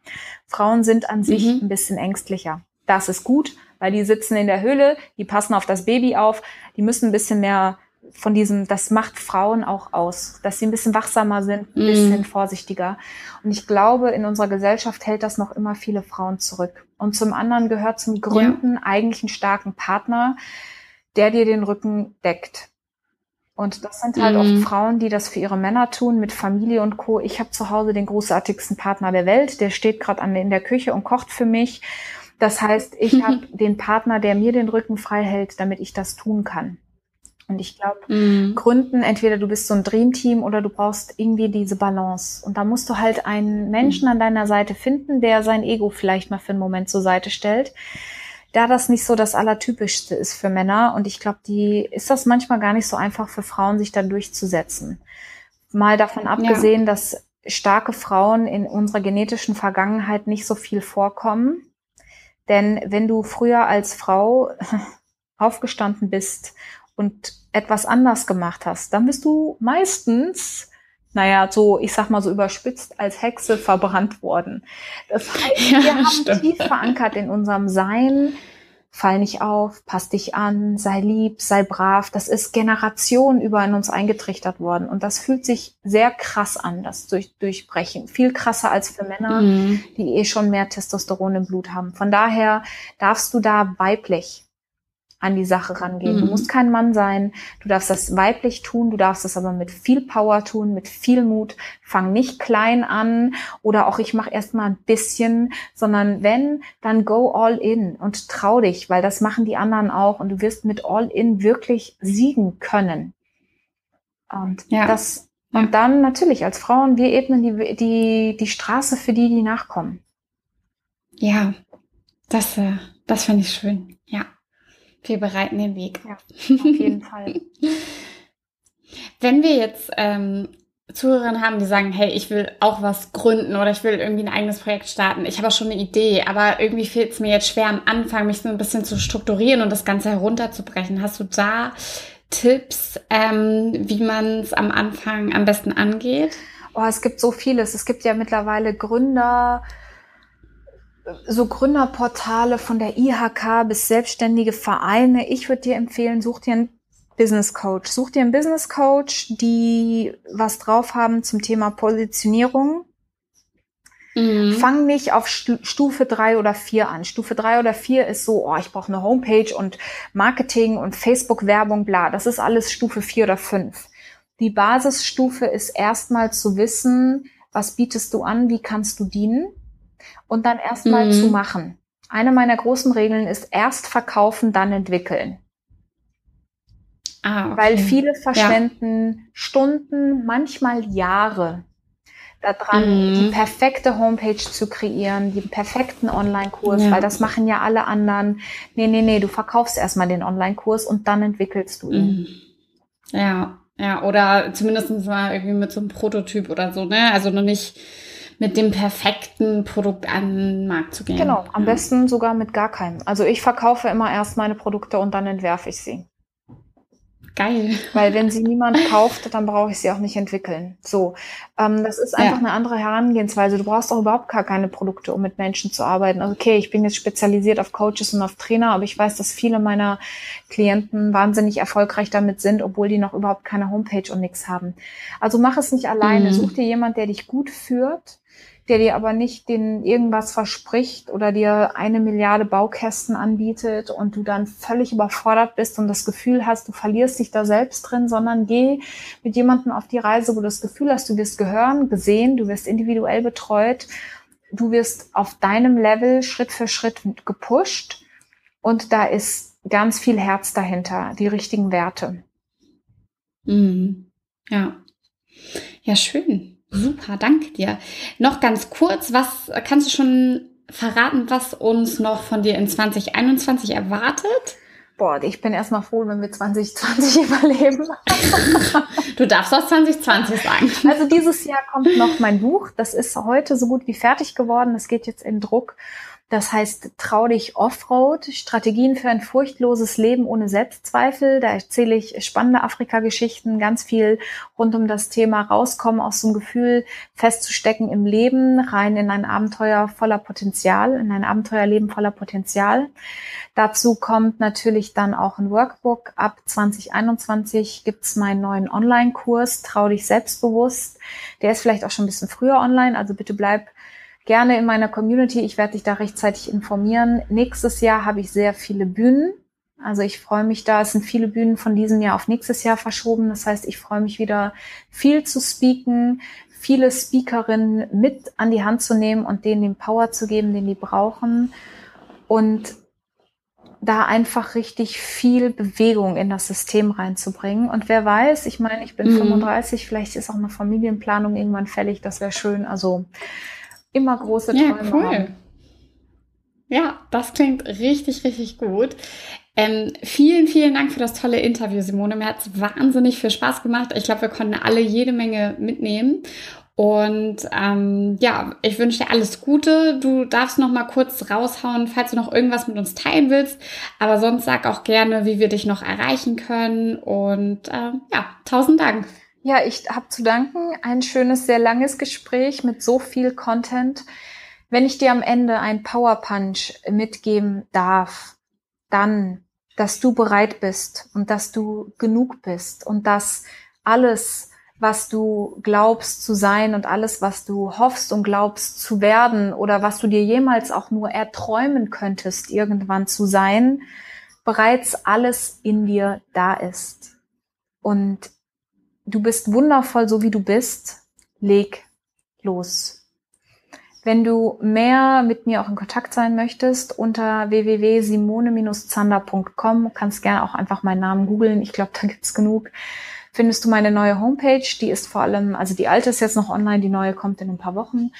Frauen sind an sich mhm. ein bisschen ängstlicher. Das ist gut, weil die sitzen in der Höhle, die passen auf das Baby auf, die müssen ein bisschen mehr von diesem, das macht Frauen auch aus, dass sie ein bisschen wachsamer sind, ein mm. bisschen vorsichtiger. Und ich glaube, in unserer Gesellschaft hält das noch immer viele Frauen zurück. Und zum anderen gehört zum Gründen ja. eigentlich einen starken Partner, der dir den Rücken deckt. Und das sind halt mm. oft mhm. Frauen, die das für ihre Männer tun, mit Familie und Co. Ich habe zu Hause den großartigsten Partner der Welt, der steht gerade in der Küche und kocht für mich. Das heißt, ich [LAUGHS] habe den Partner, der mir den Rücken frei hält, damit ich das tun kann. Und ich glaube, mhm. Gründen, entweder du bist so ein Dreamteam oder du brauchst irgendwie diese Balance. Und da musst du halt einen Menschen mhm. an deiner Seite finden, der sein Ego vielleicht mal für einen Moment zur Seite stellt. Da das nicht so das Allertypischste ist für Männer und ich glaube, die ist das manchmal gar nicht so einfach für Frauen, sich da durchzusetzen. Mal davon abgesehen, ja. dass starke Frauen in unserer genetischen Vergangenheit nicht so viel vorkommen Denn wenn du früher als Frau [LAUGHS] aufgestanden bist und etwas anders gemacht hast, dann bist du meistens, naja, so, ich sag mal so überspitzt, als Hexe verbrannt worden. Das heißt, [LAUGHS] ja, wir haben stimmt. tief verankert in unserem Sein, fall nicht auf, pass dich an, sei lieb, sei brav. Das ist Generationen über in uns eingetrichtert worden. Und das fühlt sich sehr krass an, das durch, Durchbrechen. Viel krasser als für Männer, mhm. die eh schon mehr Testosteron im Blut haben. Von daher darfst du da weiblich an die Sache rangehen. Mhm. Du musst kein Mann sein, du darfst das weiblich tun, du darfst das aber mit viel Power tun, mit viel Mut. Fang nicht klein an oder auch ich mache erstmal ein bisschen, sondern wenn, dann go all in und trau dich, weil das machen die anderen auch und du wirst mit all in wirklich siegen können. Und ja. das und ja. dann natürlich als Frauen, wir ebnen die, die, die Straße für die, die nachkommen. Ja, das, äh, das finde ich schön. Ja. Wir bereiten den Weg. Ja, auf jeden Fall. [LAUGHS] Wenn wir jetzt ähm, Zuhörerinnen haben, die sagen, hey, ich will auch was gründen oder ich will irgendwie ein eigenes Projekt starten. Ich habe auch schon eine Idee, aber irgendwie fehlt es mir jetzt schwer am Anfang, mich so ein bisschen zu strukturieren und das Ganze herunterzubrechen. Hast du da Tipps, ähm, wie man es am Anfang am besten angeht? Oh, es gibt so vieles. Es gibt ja mittlerweile Gründer, so Gründerportale von der IHK bis selbstständige Vereine. Ich würde dir empfehlen, such dir einen Business Coach. Such dir einen Business Coach, die was drauf haben zum Thema Positionierung. Mhm. Fang nicht auf Stufe drei oder vier an. Stufe drei oder vier ist so, oh, ich brauche eine Homepage und Marketing und Facebook-Werbung, bla. Das ist alles Stufe vier oder fünf. Die Basisstufe ist erstmal zu wissen, was bietest du an, wie kannst du dienen und dann erstmal mhm. zu machen. Eine meiner großen Regeln ist erst verkaufen, dann entwickeln. Ah, okay. Weil viele verschwenden ja. Stunden, manchmal Jahre daran, mhm. die perfekte Homepage zu kreieren, den perfekten Online-Kurs, ja. weil das machen ja alle anderen. Nee, nee, nee, du verkaufst erstmal den Online-Kurs und dann entwickelst du ihn. Mhm. Ja, ja, oder zumindest mal irgendwie mit so einem Prototyp oder so, ne? Also noch nicht mit dem perfekten Produkt an den Markt zu gehen. Genau, am ja. besten sogar mit gar keinem. Also ich verkaufe immer erst meine Produkte und dann entwerfe ich sie. Geil. Weil wenn sie [LAUGHS] niemand kauft, dann brauche ich sie auch nicht entwickeln. So, ähm, das ist einfach ja. eine andere Herangehensweise. Du brauchst auch überhaupt gar keine Produkte, um mit Menschen zu arbeiten. Also okay, ich bin jetzt spezialisiert auf Coaches und auf Trainer, aber ich weiß, dass viele meiner Klienten wahnsinnig erfolgreich damit sind, obwohl die noch überhaupt keine Homepage und nichts haben. Also mach es nicht alleine. Mhm. Such dir jemand, der dich gut führt der dir aber nicht den irgendwas verspricht oder dir eine Milliarde Baukästen anbietet und du dann völlig überfordert bist und das Gefühl hast, du verlierst dich da selbst drin, sondern geh mit jemandem auf die Reise, wo du das Gefühl hast, du wirst gehören, gesehen, du wirst individuell betreut, du wirst auf deinem Level Schritt für Schritt gepusht und da ist ganz viel Herz dahinter, die richtigen Werte. Mhm. Ja. Ja, schön. Super, danke dir. Noch ganz kurz, was kannst du schon verraten, was uns noch von dir in 2021 erwartet? Boah, ich bin erstmal froh, wenn wir 2020 [LAUGHS] überleben. du darfst auch 2020 sagen. Also dieses Jahr kommt noch mein Buch. Das ist heute so gut wie fertig geworden. Es geht jetzt in Druck. Das heißt, trau dich Offroad, Strategien für ein furchtloses Leben ohne Selbstzweifel. Da erzähle ich spannende Afrika-Geschichten, ganz viel rund um das Thema rauskommen aus dem Gefühl, festzustecken im Leben, rein in ein Abenteuer voller Potenzial, in ein Abenteuerleben voller Potenzial. Dazu kommt natürlich dann auch ein Workbook. Ab 2021 gibt's meinen neuen Online-Kurs, Trau dich selbstbewusst. Der ist vielleicht auch schon ein bisschen früher online, also bitte bleib gerne in meiner Community. Ich werde dich da rechtzeitig informieren. Nächstes Jahr habe ich sehr viele Bühnen. Also ich freue mich da. Es sind viele Bühnen von diesem Jahr auf nächstes Jahr verschoben. Das heißt, ich freue mich wieder viel zu speaken, viele Speakerinnen mit an die Hand zu nehmen und denen den Power zu geben, den die brauchen. Und da einfach richtig viel Bewegung in das System reinzubringen. Und wer weiß, ich meine, ich bin mhm. 35, vielleicht ist auch eine Familienplanung irgendwann fällig, das wäre schön. Also immer große Träume ja, cool. haben. Ja, das klingt richtig, richtig gut. Ähm, vielen, vielen Dank für das tolle Interview, Simone. Mir hat es wahnsinnig viel Spaß gemacht. Ich glaube, wir konnten alle jede Menge mitnehmen. Und ähm, ja, ich wünsche dir alles Gute. Du darfst noch mal kurz raushauen, falls du noch irgendwas mit uns teilen willst. Aber sonst sag auch gerne, wie wir dich noch erreichen können. Und äh, ja, tausend Dank. Ja, ich habe zu danken. Ein schönes, sehr langes Gespräch mit so viel Content. Wenn ich dir am Ende ein Power Punch mitgeben darf, dann, dass du bereit bist und dass du genug bist und dass alles, was du glaubst zu sein und alles, was du hoffst und glaubst zu werden oder was du dir jemals auch nur erträumen könntest, irgendwann zu sein, bereits alles in dir da ist. Und du bist wundervoll, so wie du bist. Leg los. Wenn du mehr mit mir auch in Kontakt sein möchtest, unter www.simone-zander.com, kannst gerne auch einfach meinen Namen googeln. Ich glaube, da gibt's genug findest du meine neue Homepage. Die ist vor allem, also die alte ist jetzt noch online, die neue kommt in ein paar Wochen.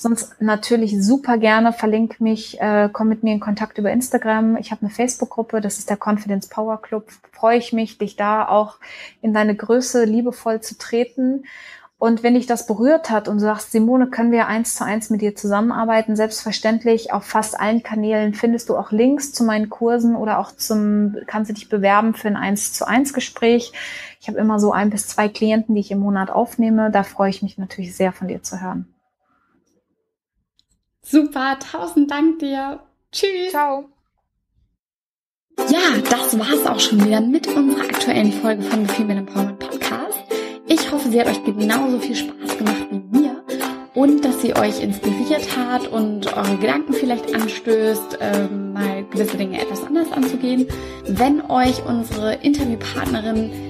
Sonst natürlich super gerne, verlink mich, äh, komm mit mir in Kontakt über Instagram. Ich habe eine Facebook-Gruppe, das ist der Confidence Power Club. Freue ich mich, dich da auch in deine Größe liebevoll zu treten. Und wenn dich das berührt hat und du sagst, Simone, können wir eins zu eins mit dir zusammenarbeiten? Selbstverständlich, auf fast allen Kanälen findest du auch Links zu meinen Kursen oder auch zum, kannst du dich bewerben für ein eins zu eins Gespräch. Ich habe immer so ein bis zwei Klienten, die ich im Monat aufnehme. Da freue ich mich natürlich sehr von dir zu hören. Super, tausend Dank dir. Tschüss. Ciao. Ja, das war's auch schon wieder mit unserer aktuellen Folge von The Female Empowerment Podcast. Ich hoffe, sie hat euch genauso viel Spaß gemacht wie mir und dass sie euch inspiriert hat und eure Gedanken vielleicht anstößt, ähm, mal gewisse Dinge etwas anders anzugehen. Wenn euch unsere Interviewpartnerin